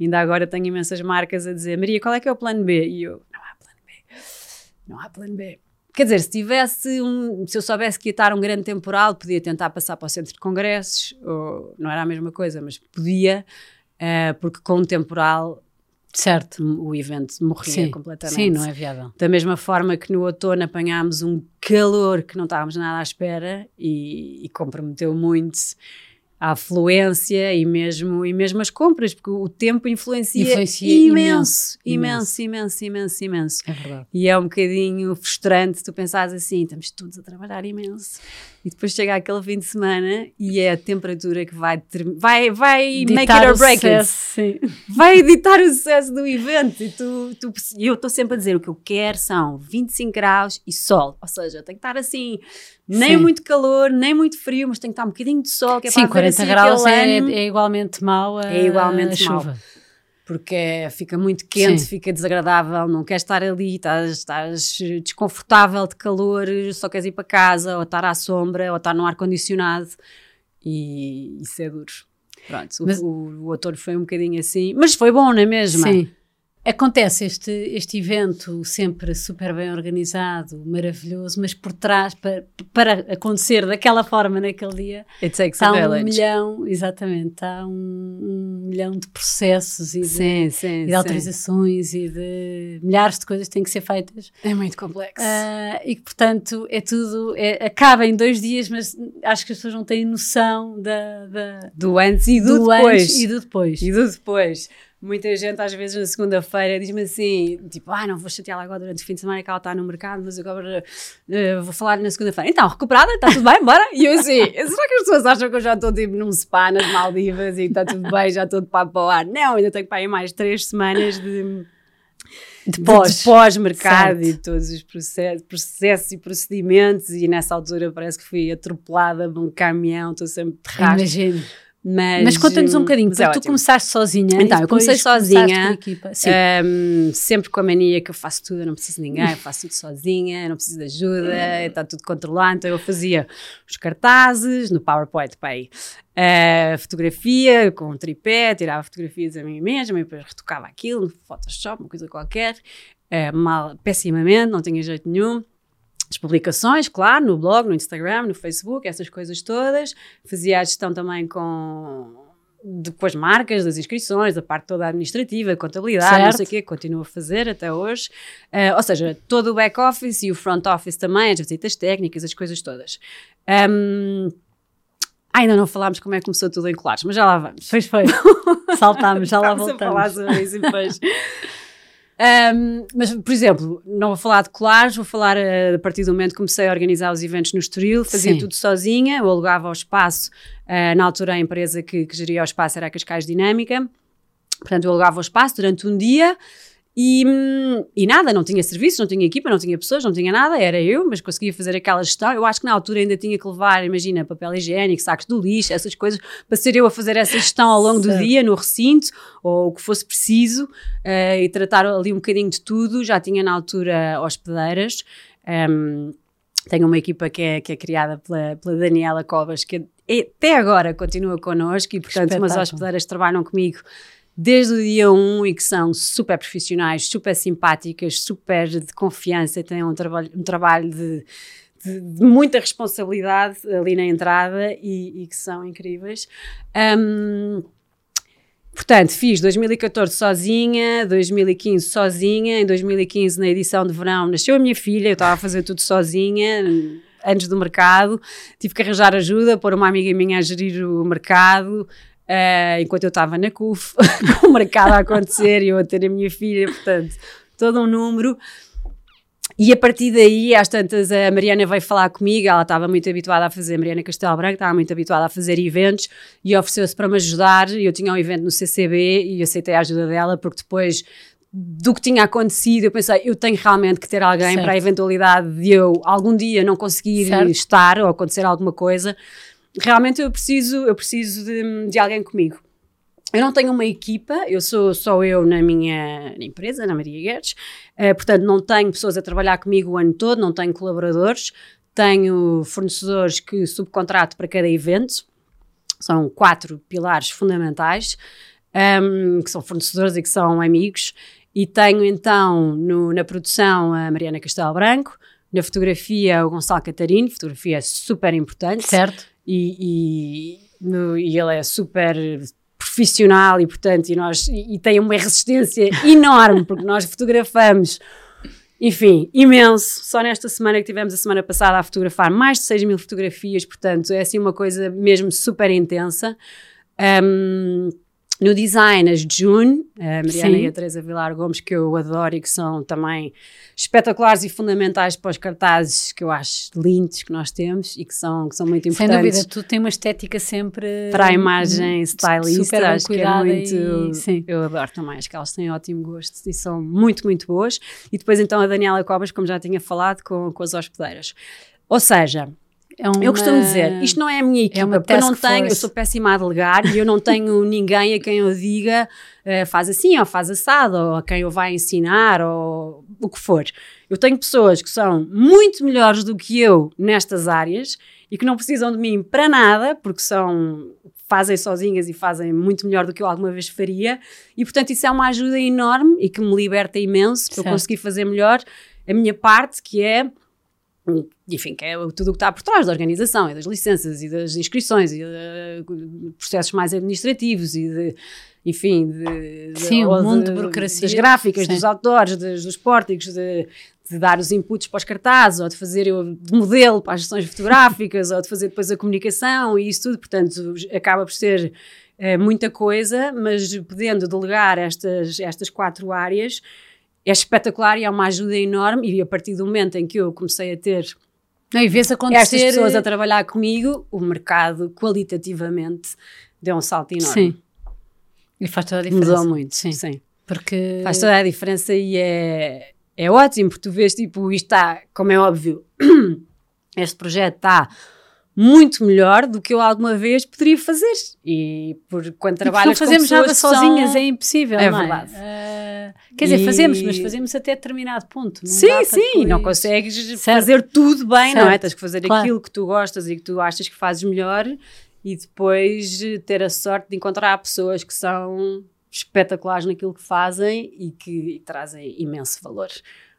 Speaker 2: Ainda agora tenho imensas marcas a dizer: Maria, qual é que é o plano B? E eu: não há plano B. Não há plano B. Quer dizer, se tivesse um, se eu soubesse que ia estar um grande temporal, podia tentar passar para o centro de congressos, ou não era a mesma coisa, mas podia, uh, porque com um temporal
Speaker 1: certo.
Speaker 2: o evento morria
Speaker 1: sim,
Speaker 2: completamente.
Speaker 1: Sim, não é viável.
Speaker 2: Da mesma forma que no outono apanhámos um calor que não estávamos nada à espera e, e comprometeu muito a afluência e mesmo, e mesmo as compras, porque o tempo influencia, influencia imenso, imenso, imenso, imenso, imenso, imenso.
Speaker 1: É verdade.
Speaker 2: E é um bocadinho frustrante tu pensares assim, estamos todos a trabalhar imenso. E depois chega aquele fim de semana e é a temperatura que vai vai, vai make it or break it. Sim. Vai editar o sucesso do evento. E tu, tu, eu estou sempre a dizer, o que eu quero são 25 graus e sol. Ou seja, tem que estar assim nem Sim. muito calor, nem muito frio, mas tem que estar um bocadinho de sol. Que é
Speaker 1: Sim,
Speaker 2: para
Speaker 1: 40
Speaker 2: assim
Speaker 1: graus é, é, igualmente mau a,
Speaker 2: é igualmente
Speaker 1: a
Speaker 2: mau.
Speaker 1: chuva.
Speaker 2: Porque fica muito quente, Sim. fica desagradável, não queres estar ali, estás, estás, desconfortável de calor, só queres ir para casa, ou estar à sombra, ou estar no ar-condicionado, e isso é duro. Pronto, mas, o, o, o outono foi um bocadinho assim, mas foi bom, não é mesmo?
Speaker 1: Sim. Acontece este, este evento sempre super bem organizado, maravilhoso, mas por trás, para, para acontecer daquela forma naquele dia, está um
Speaker 2: village.
Speaker 1: milhão, exatamente, está um, um milhão de processos e de,
Speaker 2: Sim, sim,
Speaker 1: e de
Speaker 2: sim.
Speaker 1: autorizações e de milhares de coisas que têm que ser feitas.
Speaker 2: É muito complexo.
Speaker 1: Ah, e que, portanto, é tudo, é- acaba em dois dias, mas acho que as pessoas não têm noção da, da-
Speaker 2: do antes e do,
Speaker 1: do
Speaker 2: depois.
Speaker 1: antes e do depois.
Speaker 2: E do depois. Muita gente, às vezes, na segunda-feira, diz-me assim: tipo, ah, não vou chateá-la agora durante o fim de semana que ela está no mercado, mas agora eh, vou falar na segunda-feira. Então, recuperada? Está tudo bem? Bora? E eu assim: será que as pessoas acham que eu já estou tipo num spa nas Maldivas e está tudo bem, já estou de papo para o ar? Não, ainda tenho para aí mais três semanas de.
Speaker 1: De pós.
Speaker 2: pós-mercado
Speaker 1: Certo.
Speaker 2: e todos os processos, processos e procedimentos e nessa altura parece que fui atropelada por um caminhão, estou sempre de rastro.
Speaker 1: Imagino.
Speaker 2: Mas,
Speaker 1: Mas conta-nos um
Speaker 2: hum,
Speaker 1: bocadinho, porque
Speaker 2: é
Speaker 1: tu
Speaker 2: ótimo.
Speaker 1: começaste sozinha.
Speaker 2: Então, eu comecei sozinha. Um, sempre com a mania que eu faço tudo, eu não preciso de ninguém, eu faço tudo sozinha, eu não preciso de ajuda, [LAUGHS] está tudo controlado. Então eu fazia os cartazes no PowerPoint para aí, a fotografia com um tripé, tirava fotografias a mim mesma e depois retocava aquilo no Photoshop, uma coisa qualquer, eh, mal, pessimamente, não tinha jeito nenhum. As publicações, claro, no blog, no Instagram, no Facebook, essas coisas todas. Fazia a gestão também com, de, com as marcas, das inscrições, a parte toda administrativa, contabilidade, não
Speaker 1: Certo.
Speaker 2: sei o quê, continuo a fazer até hoje. Ah, ou seja, todo o back-office e o front-office também, as visitas técnicas, as coisas todas. Ahm, ainda não falámos como é que começou tudo em Colares, mas já lá vamos.
Speaker 1: Pois foi. [LAUGHS] Saltámos, já lá
Speaker 2: Estamos a falar
Speaker 1: voltamos.
Speaker 2: sobre isso depois. [LAUGHS] Um, mas, por exemplo, não vou falar de colares, vou falar uh, a partir do momento que comecei a organizar os eventos no Estoril, fazia
Speaker 1: Sim.
Speaker 2: tudo sozinha, eu alugava o espaço, uh, na altura a empresa que, que geria o espaço era a Cascais Dinâmica, portanto eu alugava o espaço durante um dia e, hum, e nada, não tinha serviço, não tinha equipa, não tinha pessoas, não tinha nada, era eu, mas conseguia fazer aquela gestão. Eu acho que na altura ainda tinha que levar, imagina, papel higiênico, sacos do lixo, essas coisas, para ser eu a fazer essa gestão ao longo do dia, no recinto, ou o que fosse preciso, eh, e tratar ali um bocadinho de tudo. Já tinha na altura hospedeiras. ehm, tenho uma equipa que é, que é criada pela, pela Daniela Covas, que é- até agora continua connosco e, portanto, umas hospedeiras trabalham comigo desde o dia 1 e que são super profissionais, super simpáticas, super de confiança, têm um trabalho, um trabalho de, de- de muita responsabilidade ali na entrada e, e que são incríveis. Ahm, Portanto, fiz 2014 sozinha, 2015 sozinha, em 2015 na edição de verão nasceu a minha filha, eu estava a fazer tudo sozinha, antes do mercado, tive que arranjar ajuda, pôr uma amiga minha a gerir o mercado, eh, enquanto eu estava na CUF, [LAUGHS] com o mercado a acontecer e eu a ter a minha filha, portanto, todo um número. E a partir daí, às tantas, a Mariana veio falar comigo, ela estava muito habituada a fazer, Mariana Castelo Branco estava muito habituada a fazer eventos e ofereceu-se para me ajudar. Eu tinha um evento no CCB e aceitei a ajuda dela porque depois do que tinha acontecido, eu pensei, eu tenho realmente que ter alguém
Speaker 1: Certo.
Speaker 2: para a eventualidade de eu algum dia não conseguir
Speaker 1: Certo.
Speaker 2: estar ou acontecer alguma coisa. Realmente eu preciso, eu preciso de, de alguém comigo. Eu não tenho uma equipa, eu sou só eu na minha na empresa, na Maria Guedes, eh, portanto não tenho pessoas a trabalhar comigo o ano todo, não tenho colaboradores, tenho fornecedores que subcontrato para cada evento, são quatro pilares fundamentais, ehm, que são fornecedores e que são amigos, e tenho então no- na produção a Mariana Castelo Branco, na fotografia o Gonçalo Catarino, fotografia super importante,
Speaker 1: Certo?
Speaker 2: E, e, no- e ele é super profissional e portanto e nós e, e tem uma resistência [LAUGHS] enorme porque nós fotografamos enfim, imenso. Só nesta semana que tivemos a semana passada a fotografar mais de 6 mil fotografias, portanto é assim uma coisa mesmo super intensa. Um, no design, as June, a Mariana
Speaker 1: Sim.
Speaker 2: e a Teresa Vilar Gomes, que eu adoro e que são também espetaculares e fundamentais para os cartazes que eu acho lindos que nós temos e que são, que são muito
Speaker 1: Sem
Speaker 2: importantes
Speaker 1: dúvida, tu tem uma estética sempre.
Speaker 2: para a imagem stylista,
Speaker 1: super
Speaker 2: acho que é muito.
Speaker 1: e- sim.
Speaker 2: Eu adoro também, acho que elas têm ótimo gosto e são muito, muito boas. E depois então a Daniela Cobas, como já tinha falado, com, com as hospedeiras. Ou seja,
Speaker 1: É uma-
Speaker 2: eu costumo dizer, isto não é a minha equipa,
Speaker 1: uma
Speaker 2: porque eu não tenho, eu
Speaker 1: force.
Speaker 2: sou péssima a delegar e eu não tenho [LAUGHS] ninguém a quem eu diga eh, faz assim ou faz assado, ou a quem eu vá ensinar, ou o que for. Eu tenho pessoas que são muito melhores do que eu nestas áreas e que não precisam de mim para nada, porque são fazem sozinhas e fazem muito melhor do que eu alguma vez faria. E, portanto, isso é uma ajuda enorme e que me liberta imenso para eu conseguir fazer melhor a minha parte, que é enfim, que é tudo o que está por trás da organização e das licenças e das inscrições e de processos mais administrativos e de, enfim, de,
Speaker 1: Sim, o mundo de, de burocracia.
Speaker 2: Das gráficas, Sim. dos autores, dos, dos pórticos, de, de, dar os inputs para os cartazes, ou de fazer eu de modelo para as sessões fotográficas, [LAUGHS] ou de fazer depois a comunicação e isso tudo, portanto, acaba por ser é, muita coisa, mas podendo delegar estas, estas quatro áreas, é espetacular e é uma ajuda enorme. E a partir do momento em que eu comecei a ter
Speaker 1: não, e vês acontecer...
Speaker 2: estas pessoas a trabalhar comigo, o mercado qualitativamente deu um salto enorme. Sim.
Speaker 1: E faz toda a diferença.
Speaker 2: Mudou muito, sim. sim. Porque... Faz toda a diferença e é, é ótimo, porque tu vês, tipo, isto está, como é óbvio, [CLEARS THROAT] este projeto está muito melhor do que eu alguma vez poderia fazer. E por quando trabalhas
Speaker 1: não fazemos
Speaker 2: nada
Speaker 1: sozinhas,
Speaker 2: são...
Speaker 1: é impossível,
Speaker 2: é
Speaker 1: não
Speaker 2: é? verdade. Uh,
Speaker 1: quer dizer, fazemos, mas fazemos até determinado ponto.
Speaker 2: sim, sim, depois... não consegues certo. fazer tudo bem, certo. não é? Tens que fazer claro. aquilo que tu gostas e que tu achas que fazes melhor e depois ter a sorte de encontrar pessoas que são espetaculares naquilo que fazem e que trazem imenso valor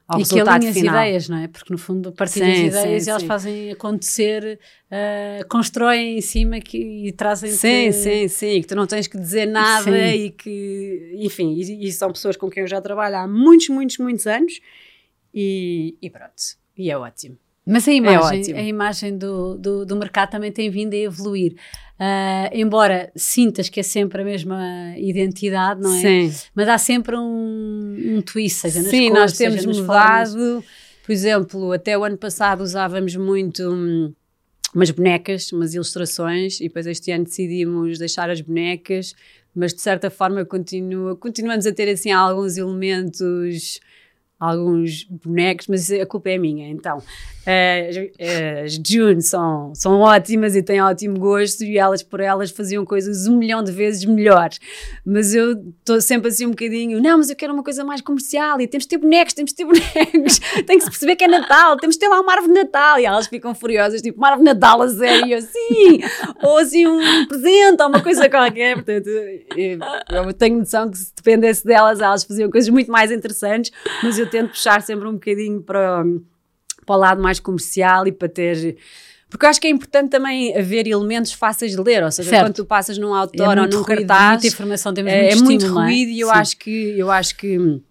Speaker 2: ao e que alinha as
Speaker 1: ideias, não é? Porque no fundo, a partir sim, das ideias, sim, elas sim. fazem acontecer, uh, constroem em cima que, e trazem
Speaker 2: Sim, sim, sim, que tu não tens que dizer nada e que, enfim, e, e, são pessoas com quem eu já trabalho há muitos, muitos, muitos anos e, e pronto, e é ótimo.
Speaker 1: Mas a imagem, é a imagem do, do, do, mercado também tem vindo a evoluir. Uh, embora sintas que é sempre a mesma identidade, não é? Sim. Mas há sempre um, um twist, seja nas
Speaker 2: Sim,
Speaker 1: cores,
Speaker 2: nós temos mudado. Formas. Por exemplo, até o ano passado usávamos muito hum, umas bonecas, umas ilustrações, e depois este ano decidimos deixar as bonecas, mas de certa forma continua, continuamos a ter assim alguns elementos alguns bonecos, mas a culpa é minha. Então, as June são, são ótimas e têm ótimo gosto e elas por elas faziam coisas um milhão de vezes melhores. Mas eu estou sempre assim um bocadinho, não, mas eu quero uma coisa mais comercial e temos de ter bonecos, temos de ter bonecos, [LAUGHS] tem que se perceber que é Natal, temos de ter lá uma árvore de Natal. E elas ficam furiosas, tipo, uma árvore de Natal a sério, e eu, sim, ou assim um presente ou uma coisa qualquer. Portanto, eu tenho noção que se dependesse delas, elas faziam coisas muito mais interessantes, mas eu tento puxar sempre um bocadinho para para o lado mais comercial e para ter. Porque eu acho que é importante também haver elementos fáceis de ler, ou seja, certo. quando tu passas num outdoor é ou num ruído, cartaz, muita
Speaker 1: informação, temos
Speaker 2: é,
Speaker 1: muito
Speaker 2: é
Speaker 1: muito
Speaker 2: ruído e eu acho que eu acho que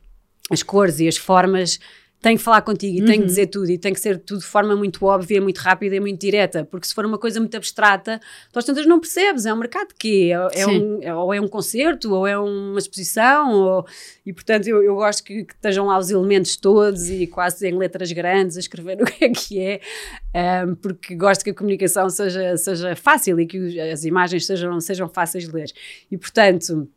Speaker 2: as cores e as formas tem que falar contigo e uhum. tem que dizer tudo e tem que ser tudo de forma muito óbvia, muito rápida e muito direta, porque se for uma coisa muito abstrata, tu às tantas não percebes, é um mercado de quê? É, é um, é, ou é um concerto, ou é uma exposição, ou, e portanto eu, eu gosto que, que, estejam lá os elementos todos e quase em letras grandes a escrever [LAUGHS] o que é que é, um, porque gosto que a comunicação seja, seja fácil e que as imagens sejam, sejam fáceis de ler. E portanto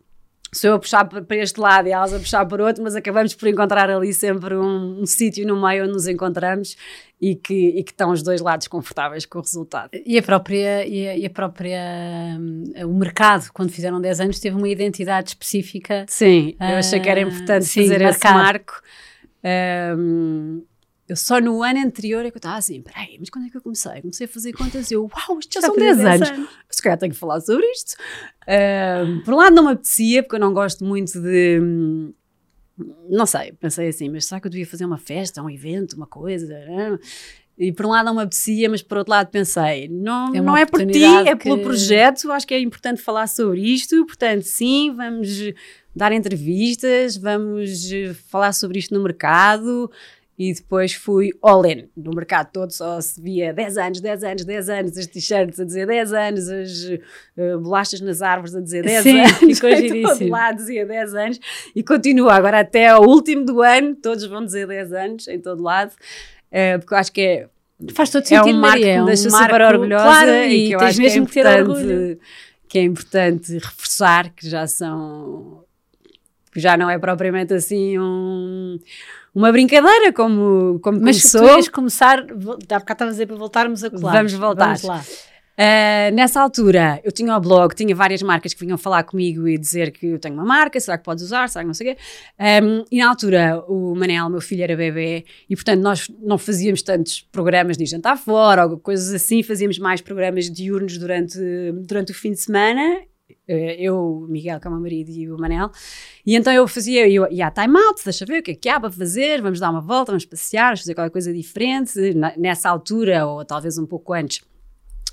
Speaker 2: sou eu a puxar para este lado e elas a puxar para outro, mas acabamos por encontrar ali sempre um, um sítio no meio onde nos encontramos e que, e que estão os dois lados confortáveis com o resultado.
Speaker 1: E a própria, e a, e a própria um, o mercado, quando fizeram 10 anos, teve uma identidade específica.
Speaker 2: Sim, eu achei que era ah, importante uh, fazer sim, esse marco. Um, eu só no ano anterior é que eu estava assim, peraí, mas quando é que eu comecei? Comecei a fazer contas e eu, uau, isto já, já são 10 anos. anos. Se calhar tenho que falar sobre isto. Uh, por um lado não me apetecia, porque eu não gosto muito de... Não sei, pensei assim, mas será que eu devia fazer uma festa, um evento, uma coisa? E por um lado não me apetecia, mas por outro lado pensei, não é, não é por ti, é que... pelo projeto, acho que é importante falar sobre isto, portanto sim, vamos dar entrevistas, vamos falar sobre isto no mercado, e depois fui all in no mercado todo, só se via 10 anos, 10 anos, 10 anos, as t-shirts a dizer 10 anos, as uh, bolachas nas árvores a dizer 10 Sim, anos, [LAUGHS] ficou todo lado. dizia 10 anos. E continua agora até ao último do ano, todos vão dizer 10 anos em todo lado, uh, porque eu acho que é
Speaker 1: Faz todo sentido,
Speaker 2: é um marco Maria, que me deixa é um super orgulhosa claro, e que eu acho mesmo que é importante, que é importante reforçar que já são que já não é propriamente assim um uma brincadeira, como, como
Speaker 1: Mas
Speaker 2: começou.
Speaker 1: Mas tu ias começar, há bocado estava a dizer para voltarmos a colar.
Speaker 2: Vamos voltar.
Speaker 1: Vamos lá.
Speaker 2: Uh, nessa altura, eu tinha o blog, tinha várias marcas que vinham falar comigo e dizer que eu tenho uma marca, será que podes usar, será que não sei o quê. Um, e na altura, o Manel, meu filho, era bebê e, portanto, nós não fazíamos tantos programas de jantar fora ou coisas assim, fazíamos mais programas diurnos durante, durante o fim de semana eu, o Miguel, que é e o Manel. E então eu fazia, eu ia à time out, deixa ver o que é que há para fazer, vamos dar uma volta, vamos passear, vamos fazer qualquer coisa diferente. Nessa altura, ou talvez um pouco antes,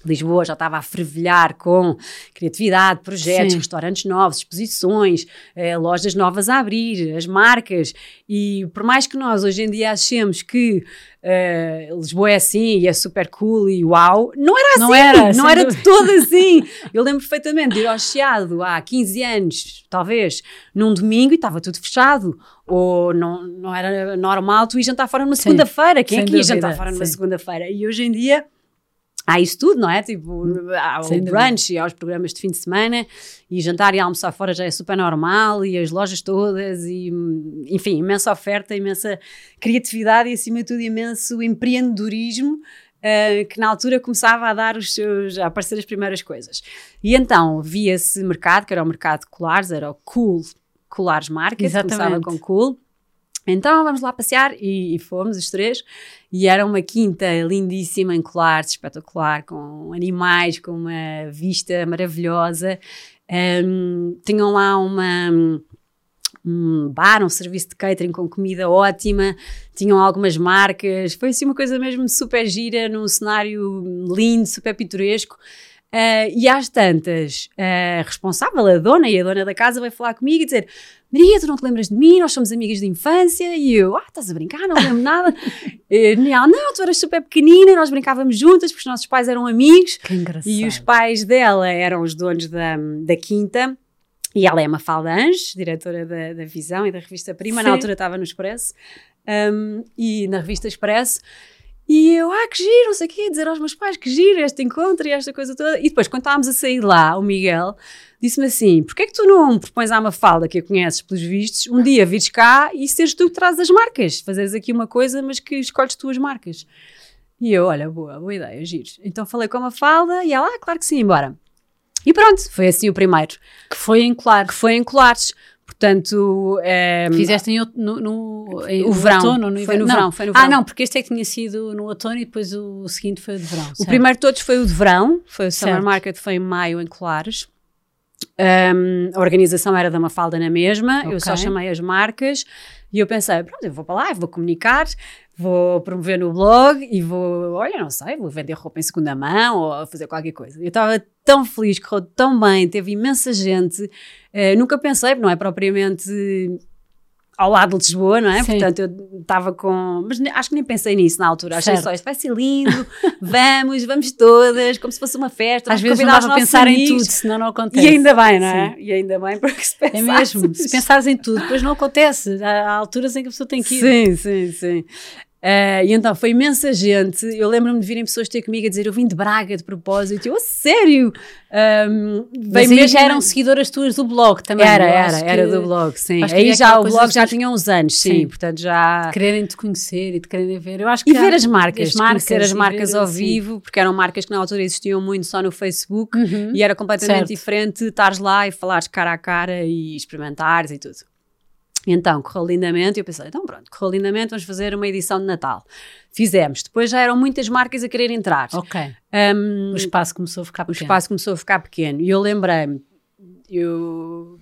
Speaker 2: Lisboa já estava a fervilhar com criatividade, projetos, Sim. restaurantes novos, exposições, eh, lojas novas a abrir, as marcas. E por mais que nós hoje em dia achemos que uh, Lisboa é assim e é super cool e uau, não era assim, [LAUGHS] não era, não era de todo assim. [LAUGHS] Eu lembro perfeitamente de ir ao Chiado há 15 anos, talvez, num domingo e estava tudo fechado. Ou não, não era normal tu ir jantar fora numa segunda-feira. Quem é que ia jantar fora numa segunda-feira? E hoje em dia há isso tudo, não é? Tipo, há o brunch e há os programas de fim de semana e jantar e almoçar fora já é super normal e as lojas todas e, enfim, imensa oferta, imensa criatividade e acima de tudo imenso empreendedorismo uh, que na altura começava a dar os seus, a aparecer as primeiras coisas. E então vi esse mercado, que era o mercado de colares, era o Cool Colares Market, Exatamente. começava com Cool então vamos lá passear e, e, fomos os três. E era uma quinta lindíssima em Colares, espetacular, com animais, com uma vista maravilhosa. Um, tinham lá uma, um bar, um serviço de catering com comida ótima, tinham algumas marcas. Foi assim uma coisa mesmo super gira, num cenário lindo, super pitoresco. Uh, e às tantas, a responsável, a dona e a dona da casa, vai falar comigo e dizer: Maria, tu não te lembras de mim? Nós somos amigas de infância. E eu, ah, estás a brincar? Não lembro nada. [LAUGHS] e ela, não, tu eras super pequenina, nós brincávamos juntas porque os nossos pais eram amigos.
Speaker 1: Que engraçado.
Speaker 2: E os pais dela eram os donos da, da quinta. E ela é Mafalda Anjos, diretora da, da Visão e da revista Prima. Sim. Na altura estava no Expresso. Um, e na revista Expresso. E eu, ah, que giro, não sei o quê, dizer aos meus pais que giro este encontro e esta coisa toda. E depois, quando estávamos a sair lá, o Miguel disse-me assim: porquê é que tu não propões à Mafalda, que a conheces pelos vistos, um dia vires cá e seres tu que trazes as marcas? Fazeres aqui uma coisa, mas que escolhes tu as marcas. E eu, olha, boa, boa ideia, giro. Então falei com a Mafalda e ela, ah, claro que sim, embora. E pronto, foi assim o primeiro.
Speaker 1: Que foi em Colares.
Speaker 2: Que foi em Colares. Portanto. Ehm,
Speaker 1: Fizeste em, no, no, em,
Speaker 2: o verão.
Speaker 1: Outono,
Speaker 2: no foi no não. verão, foi no verão.
Speaker 1: Ah, não, porque este é que tinha sido no outono e depois o seguinte foi o de verão.
Speaker 2: O certo? primeiro de todos foi o de verão, foi o Summer certo. Market, foi em maio em Colares. Um, a organização era da Mafalda na mesma, okay. eu só chamei as marcas e eu pensei, pronto, eu vou para lá, vou comunicar, vou promover no blog e vou, olha, não sei, vou vender roupa em segunda mão ou fazer qualquer coisa. Eu estava tão feliz, correu tão bem, teve imensa gente. Uh, nunca pensei, não é propriamente ao lado de Lisboa, não é? Sim. Portanto, eu estava com. Mas acho que nem pensei nisso na altura. Achei certo. só isto vai ser lindo, [LAUGHS] vamos, vamos todas, como se fosse uma festa.
Speaker 1: Às vezes não para pensar amigos. em tudo, senão não acontece.
Speaker 2: E ainda bem, não é? Sim. E ainda bem, porque se
Speaker 1: pensares... [LAUGHS] É mesmo, se pensares em tudo, depois não acontece. Há alturas em que a pessoa tem que ir.
Speaker 2: Sim, sim, sim. Uh, e então foi imensa gente. Eu lembro-me de virem pessoas ter comigo a dizer: Eu vim de Braga de propósito. Eu, sério? Um,
Speaker 1: Mas aí já eram seguidoras tuas do blog também.
Speaker 2: Era, era, era do blog, sim. Aí já o blog já tinha uns anos, sim, sim. Portanto já.
Speaker 1: De quererem te conhecer e de quererem ver.
Speaker 2: Eu acho que e ver as marcas, as marcas conhecer as marcas ver, ao vivo, porque eram marcas que na altura existiam muito só no Facebook uhum. e era completamente certo. diferente estares lá e falares cara a cara e experimentares e tudo. Então, correu lindamente, e eu pensei, então pronto, correu lindamente, vamos fazer uma edição de Natal. Fizemos. Depois já eram muitas marcas a querer entrar.
Speaker 1: Ok. Um, o espaço começou a ficar pequeno.
Speaker 2: O espaço começou a ficar pequeno. E eu lembrei-me, eu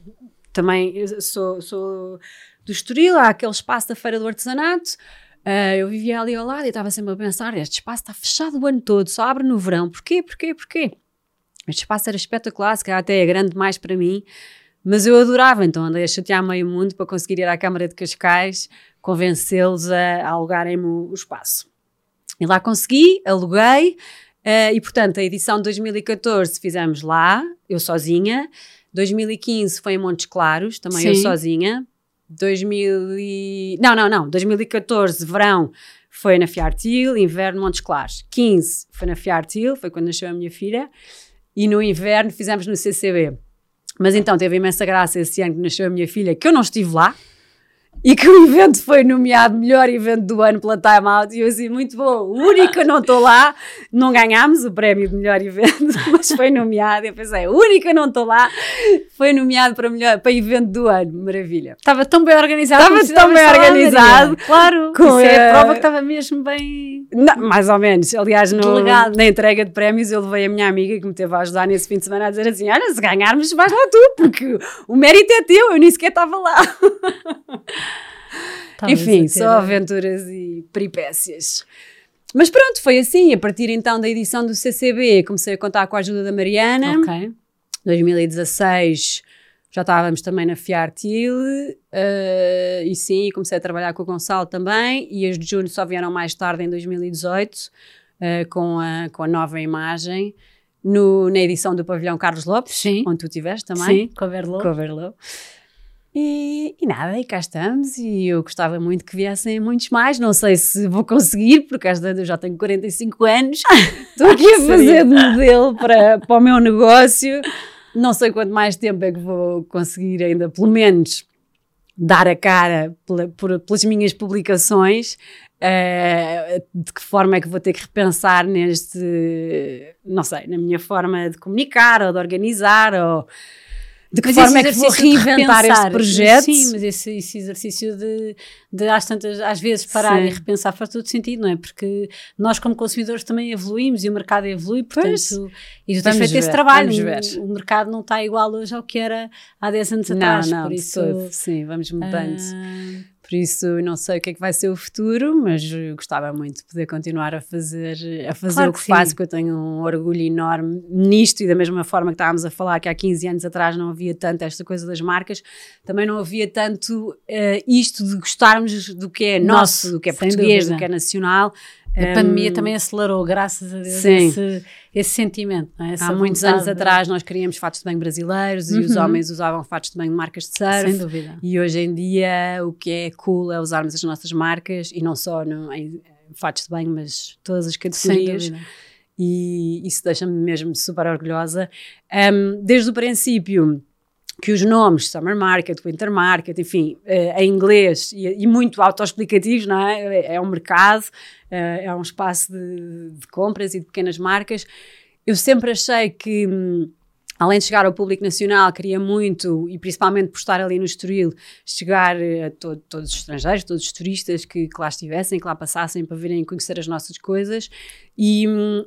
Speaker 2: também eu sou, sou do Estoril, há aquele espaço da Feira do Artesanato, Uh, eu vivia ali ao lado e estava sempre a pensar: este espaço está fechado o ano todo, só abre no verão. Porquê? Porquê? Porquê? Este espaço era espetacular, se calhar até é grande demais para mim. Mas eu adorava, então andei a chatear meio mundo para conseguir ir à Câmara de Cascais, convencê-los a, a alugarem-me o espaço. E lá consegui, aluguei, uh, e portanto a edição de 2014 fizemos lá, eu sozinha. 2015 foi em Montes Claros, também Sim. eu sozinha. 2000 e... Não, não, não. 2014, verão, foi na Fiartil, inverno, Montes Claros. 15 foi na Fiartil, foi quando nasceu a minha filha. E no inverno fizemos no CCB. Mas então teve imensa graça esse ano que nasceu a minha filha, que eu não estive lá. E que o evento foi nomeado melhor evento do ano pela Time Out e eu assim, muito bom, o único que não estou lá, não ganhámos o prémio de melhor evento, [LAUGHS] mas foi nomeado, eu pensei, o único que não estou lá, foi nomeado para, melhor, para evento do ano, maravilha.
Speaker 1: Estava tão bem organizado.
Speaker 2: Estava tão bem organizado.
Speaker 1: Claro, com isso é a prova que estava mesmo bem...
Speaker 2: Não, mais ou menos, aliás, no, na entrega de prémios eu levei a minha amiga que me teve a ajudar nesse fim de semana a dizer assim, olha, se ganharmos vais lá tu, porque o mérito é teu, eu nem sequer estava lá. [LAUGHS] [LAUGHS] Enfim, só aventuras e peripécias. Mas pronto, foi assim. A partir então da edição do CCB, comecei a contar com a ajuda da Mariana.
Speaker 1: Ok.
Speaker 2: 2016 já estávamos também na Fiartil uh, e sim, comecei a trabalhar com o Gonçalo também e as de junho só vieram mais tarde em 2018 uh, eh, com, a, com a nova imagem no, na edição do Pavilhão Carlos Lopes,
Speaker 1: sim.
Speaker 2: onde tu estiveste também.
Speaker 1: Sim, com a Verlo.
Speaker 2: Com a Verlo. E, e, nada, e cá estamos. E eu gostava muito que viessem muitos mais. Não sei se vou conseguir, porque às vezes eu já tenho 45 anos. [LAUGHS] Estou aqui a fazer de modelo para, para o meu negócio. Não sei quanto mais tempo é que vou conseguir ainda, pelo menos, dar a cara pela, por, pelas minhas publicações. Uh, de que forma é que vou ter que repensar neste, não sei, na minha forma de comunicar ou de organizar ou de que mas forma é que vou reinventar este projeto?
Speaker 1: Sim, mas esse, esse exercício de, de às, tantas, às vezes parar sim. e repensar faz todo sentido, não é? Porque nós como consumidores também evoluímos e o mercado evolui, portanto, pois. e tu tens feito ver, esse trabalho, o, o, mercado não está igual hoje ao que era há 10 anos atrás,
Speaker 2: não, não,
Speaker 1: por isso...
Speaker 2: Sim, vamos mudando. Uh, por isso não sei o que é que vai ser o futuro, mas gostava muito de poder continuar a fazer, a fazer claro o que, que faço, porque eu tenho um orgulho enorme nisto e da mesma forma que estávamos a falar que há 15 anos atrás não havia tanto esta coisa das marcas, também não havia tanto uh, isto de gostarmos do que é nosso, nosso do que é português, dúvida. do que é nacional.
Speaker 1: A um, pandemia também acelerou, graças a Deus, esse, esse, sentimento. É?
Speaker 2: Há muitos anos atrás nós queríamos fatos de banho brasileiros uhum. e os uhum. homens usavam fatos de banho de marcas de surf.
Speaker 1: Sem dúvida.
Speaker 2: E hoje em dia o que é cool é usarmos as nossas marcas e não só no, em fatos de banho, mas todas as categorias. E isso deixa-me mesmo super orgulhosa. Um, desde o princípio que os nomes, Summer Market, Winter Market, enfim, uh, em inglês e, e muito autoexplicativos, não é? É um mercado, uh, é um espaço de, de, compras e de pequenas marcas. Eu sempre achei que. Hum, além de chegar ao público nacional, queria muito, e principalmente por estar ali no Estoril, chegar a to todos os estrangeiros, todos os turistas que, que, lá estivessem, que lá passassem para virem conhecer as nossas coisas. E,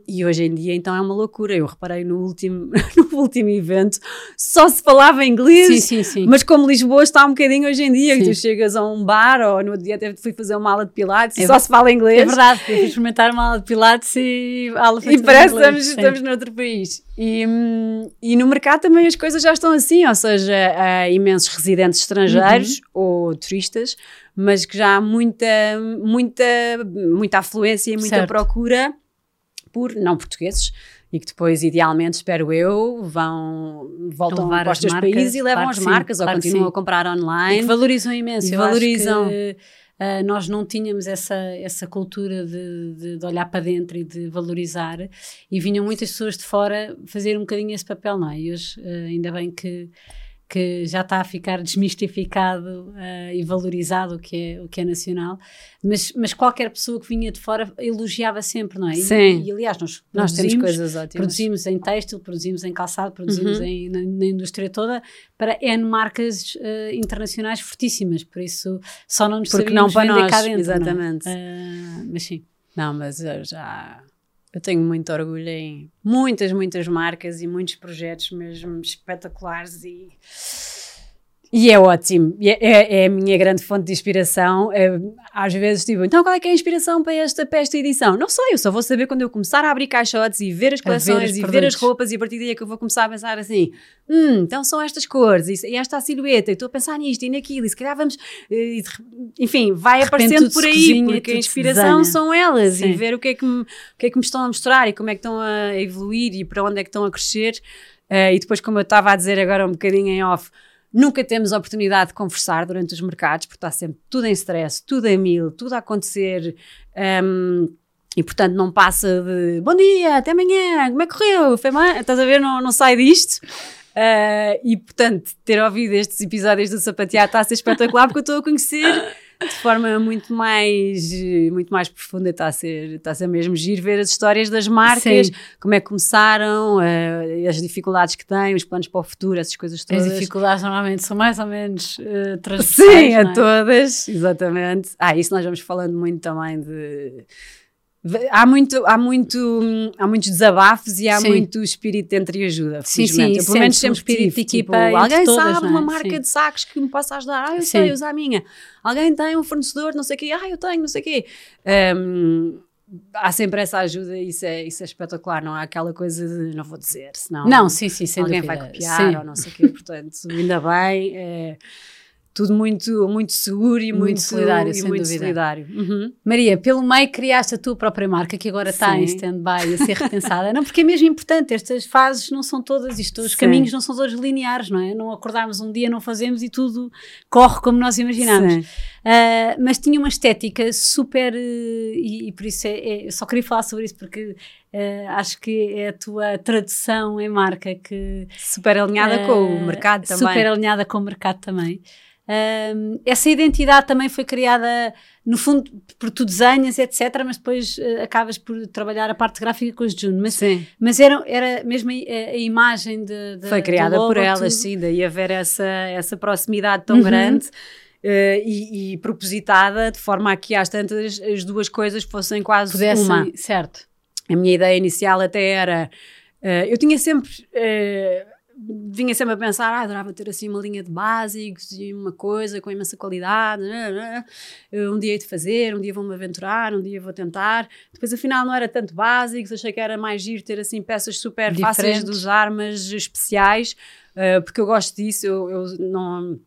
Speaker 2: e, hoje em dia, então, é uma loucura. Eu reparei no último, [LAUGHS] no último evento, só se falava inglês,
Speaker 1: sim, sim, sim.
Speaker 2: mas como Lisboa está um bocadinho hoje em dia, que tu chegas a um bar ou no outro dia até fui fazer uma aula de pilates, é, só se fala inglês.
Speaker 1: É verdade, fui experimentar uma aula de pilates e aula
Speaker 2: E parece que estamos, estamos noutro país. E, e no mercado também as coisas já estão assim, ou seja, há imensos residentes estrangeiros uhum. ou turistas, mas que já há muita, muita, muita afluência e muita certo. procura por não portugueses e que depois, idealmente, espero eu, vão, voltam para os seus países e levam claro as marcas sim, ou claro continuam a comprar online. E
Speaker 1: que valorizam imenso.
Speaker 2: E valorizam.
Speaker 1: Que, uh, nós não tínhamos essa, essa cultura de, de, de, olhar para dentro e de valorizar e vinham muitas pessoas de fora fazer um bocadinho esse papel, não é? E hoje, uh, ainda bem que que já está a ficar desmistificado uh, e valorizado o que, é, o que é nacional, mas, mas qualquer pessoa que vinha de fora elogiava sempre, não é?
Speaker 2: Sim.
Speaker 1: E, e aliás, nós,
Speaker 2: nós temos coisas ótimas.
Speaker 1: Produzimos em têxtil, produzimos em calçado, produzimos uhum. em, na, na, indústria toda para N marcas uh, internacionais fortíssimas, por isso só não nos Porque não para nós, cá dentro. É?
Speaker 2: Exatamente.
Speaker 1: Uh, mas sim.
Speaker 2: Não, mas eu já eu tenho muito orgulho em muitas, muitas marcas e muitos projetos mesmo espetaculares e e é ótimo, é, é, é, a minha grande fonte de inspiração. É, às vezes, tipo, então qual é que é a inspiração para esta, para esta edição? Não sei, eu só vou saber quando eu começar a abrir caixotes e ver as coleções ver e ver as roupas, e a partir daí é que eu vou começar a pensar assim: hum, então são estas cores, e, esta a silhueta, e estou a pensar nisto e naquilo, e se calhar vamos. E, enfim, vai aparecendo por aí, cozinha, porque a inspiração são elas, Sim. e ver o que, é que me, o que é que me estão a mostrar e como é que estão a evoluir e para onde é que estão a crescer. Uh, e depois, como eu estava a dizer agora um bocadinho em off Nunca temos a oportunidade de conversar durante os mercados, porque está sempre tudo em stress, tudo em mil, tudo a acontecer. Um, e portanto não passa de bom dia, até amanhã, como é que correu? Foi mal? Estás a ver? Não, não sai disto. Uh, e, portanto, ter ouvido estes episódios do Sapatear está a ser espetacular porque eu estou a conhecer de forma muito mais, muito mais profunda. Está a, ser, está a ser mesmo giro ver as histórias das marcas, Sim. como é que começaram, uh, as dificuldades que têm, os planos para o futuro, essas coisas todas.
Speaker 1: As dificuldades normalmente são mais ou menos uh,
Speaker 2: transversais. Sim, a é? todas, exatamente. Ah, isso nós vamos falando muito também de Há, muito, há, muito, há muitos desabafos e há sim. muito espírito de entreajuda, sim, sim, Eu, pelo menos sempre espírito de equipa. Tipo, alguém todas, sabe é? uma marca sim. de sacos que me possa ajudar? Ah, eu sei, usa a minha. Alguém tem um fornecedor, não sei o quê. Ah, eu tenho, não sei o quê. Um, há sempre essa ajuda e isso é, isso é espetacular, não há aquela coisa de não vou dizer, senão
Speaker 1: não, sim, sim, sem
Speaker 2: alguém
Speaker 1: dúvida.
Speaker 2: vai copiar ou não sei o quê, portanto, ainda bem. É, tudo muito, muito seguro e muito, muito solidário. E muito dúvida. solidário. Uhum.
Speaker 1: Maria, pelo meio criaste a tua própria marca que agora está em stand-by a ser repensada. não, porque é mesmo importante, estas fases não são todas isto, os Sim. caminhos não são todos lineares, não é? Não acordarmos um dia, não fazemos e tudo corre como nós imaginamos. Uh, mas tinha uma estética super, uh, e, e, por isso é, é, só queria falar sobre isso porque Uh, acho que é a tua tradução em marca que
Speaker 2: super alinhada uh, com o mercado também
Speaker 1: super alinhada com o mercado também um, essa identidade também foi criada, no fundo, por tu desenhas, etc., mas depois uh, acabas por trabalhar a parte gráfica com os June. Mas, sim. mas era, era mesmo a, a imagem de, de,
Speaker 2: Foi criada logo, por elas, tudo. sim, daí haver essa, essa proximidade tão uhum. grande. Uh, e, e, propositada de forma a que às tantas as duas coisas fossem quase Pudessem, uma.
Speaker 1: Certo.
Speaker 2: A minha ideia inicial até era. Uh, eu tinha sempre vinha sempre a pensar, ah, adorava ter assim uma linha de básicos e uma coisa com imensa qualidade, né, né. um dia hei de fazer, um dia vou-me aventurar, um dia vou tentar. Depois, afinal, não era tanto básicos, achei que era mais giro ter assim peças super Diferentes. fáceis de usar, mas especiais, uh, porque eu gosto disso, eu, eu não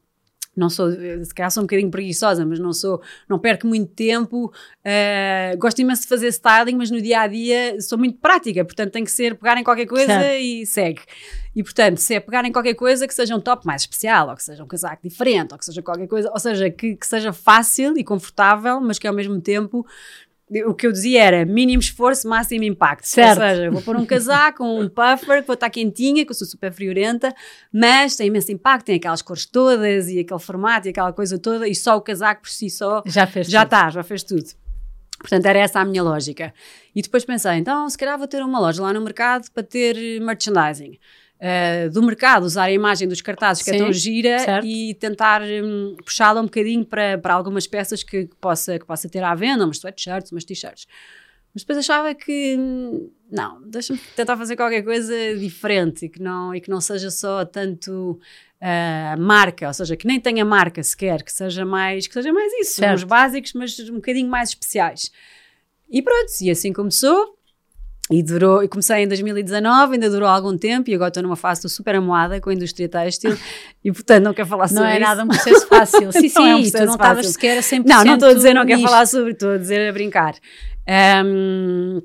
Speaker 2: não sou, se calhar sou um bocadinho preguiçosa, mas não sou, não perco muito tempo, uh, gosto imenso de fazer styling, mas no dia a dia sou muito prática, portanto tem que ser pegar em qualquer coisa certo. e segue. E portanto, se é pegar em qualquer coisa que seja um top mais especial, ou que seja um casaco diferente, ou que seja qualquer coisa, ou seja, que, que seja fácil e confortável, mas que ao mesmo tempo o que eu dizia era mínimo esforço, máximo impacto. Certo. Ou seja, vou pôr um casaco, um puffer, que vou estar quentinha, que eu sou super friorenta, mas tem imenso impacto, tem aquelas cores todas e aquele formato e aquela coisa toda, e só o casaco por si só
Speaker 1: já fez
Speaker 2: já está, já fez tudo. Portanto, era essa a minha lógica. E depois pensei, então, se calhar vou ter uma loja lá no mercado para ter merchandising uh, do mercado, usar a imagem dos cartazes Sim, que é tão gira certo. e tentar um, puxá-la um bocadinho para, para algumas peças que, que, possa, que possa ter à venda, umas sweatshirts, umas t-shirts. Mas depois achava que hum, não, deixa-me tentar fazer qualquer coisa diferente e que não, e que não seja só tanto uh, marca, ou seja, que nem tenha marca sequer, que seja mais, que seja mais isso, certo. os básicos, mas um bocadinho mais especiais. E pronto, e assim começou. E durou, e comecei em 2019, ainda durou algum tempo e agora estou numa fase estou super amoada com a indústria têxtil [LAUGHS] e portanto não quero falar sobre
Speaker 1: isso.
Speaker 2: Não é
Speaker 1: nada um processo fácil. [LAUGHS] sim, sim, é um tu não estavas sequer a 100%
Speaker 2: Não, não estou a dizer não quero falar sobre, estou a dizer a brincar. Um,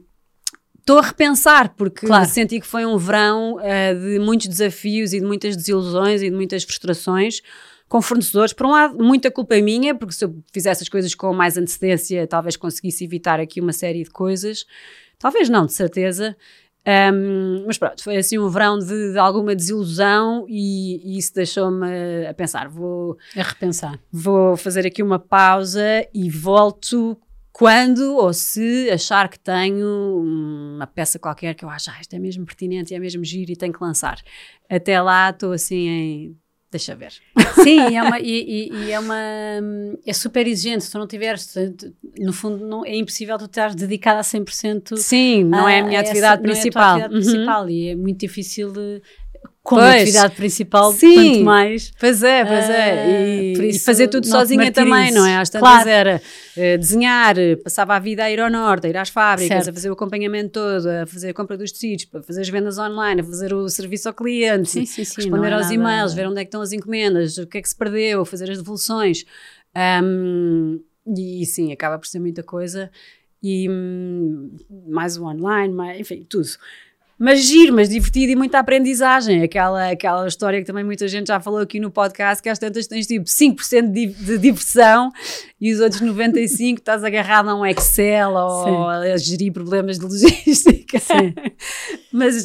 Speaker 2: Estou a repensar, porque claro. senti que foi um verão uh, de muitos desafios e de muitas desilusões e de muitas frustrações com fornecedores. Por um lado, muita culpa minha, porque se eu fizesse as coisas com mais antecedência, talvez conseguisse evitar aqui uma série de coisas. Talvez não, de certeza. Um, mas pronto, foi assim um verão de, de alguma desilusão e, e isso deixou-me a pensar. Vou
Speaker 1: a repensar.
Speaker 2: Vou fazer aqui uma pausa e volto quando ou se achar que tenho uma peça qualquer que eu acho, ah, isto é mesmo pertinente e é mesmo giro e tenho que lançar. Até lá estou assim em deixa ver. [LAUGHS]
Speaker 1: Sim, é uma, e, e, é uma é super exigente, se tu não tiveres, no fundo não, é impossível tu estares dedicada a 100%.
Speaker 2: Sim, não é a minha atividade essa, principal. É a atividade uhum. principal e é muito difícil de como pois, atividade principal, sim, quanto mais. Pois é, pois é. Ah, e, e fazer tudo sozinha também, não é? Às tantas claro. era uh, desenhar, passava a vida a ir ao norte, a ir às fábricas, certo. a fazer o acompanhamento todo, a fazer a compra dos tecidos, a fazer as vendas online, a fazer o serviço ao cliente, sim, sim, sim, responder é aos nada... e-mails, ver onde é que estão as encomendas, o que é que se perdeu, fazer as devoluções. Um, e sim, acaba por ser muita coisa. E hum, mais o online, mais, enfim, tudo mas giro, mas divertido e muita aprendizagem. Aquela, aquela história que também muita gente já falou aqui no podcast, que às tantas tens tipo 5% de, de diversão e os outros 95% estás agarrado a um Excel ou Sim. a gerir problemas de logística. Sim. [LAUGHS] mas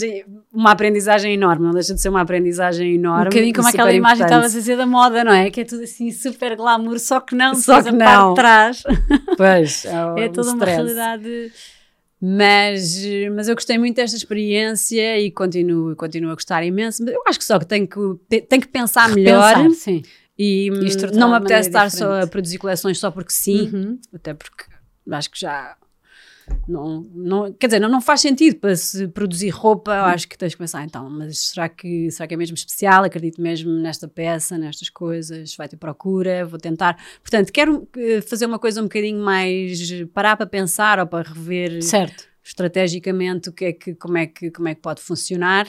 Speaker 2: uma aprendizagem enorme, não deixa de ser uma aprendizagem enorme.
Speaker 1: Um bocadinho como aquela imagem que estavas a dizer da moda, não é? Que é tudo assim super glamour, só que não,
Speaker 2: só que não.
Speaker 1: de trás.
Speaker 2: Pois, é, [LAUGHS]
Speaker 1: é toda
Speaker 2: um
Speaker 1: uma realidade.
Speaker 2: Mas, mas eu gostei muito desta experiência e continuo, continuo a gostar imenso. Mas eu acho que só que tenho que, tenho que pensar melhor.
Speaker 1: Pensar, sim.
Speaker 2: E, não me apetece estar
Speaker 1: maneira
Speaker 2: só a produzir coleções só porque sim,
Speaker 1: Uhum.
Speaker 2: até porque acho que já não, não quer dizer, não, não faz sentido para se produzir roupa, eu acho que tens que pensar então, mas será que, será que é mesmo especial? Acredito mesmo nesta peça, nestas coisas, vai ter procura, vou tentar. Portanto, quero eh, fazer uma coisa um bocadinho mais parar para pensar ou para rever
Speaker 1: Certo.
Speaker 2: estrategicamente o que é que, como, é que, como é que pode funcionar.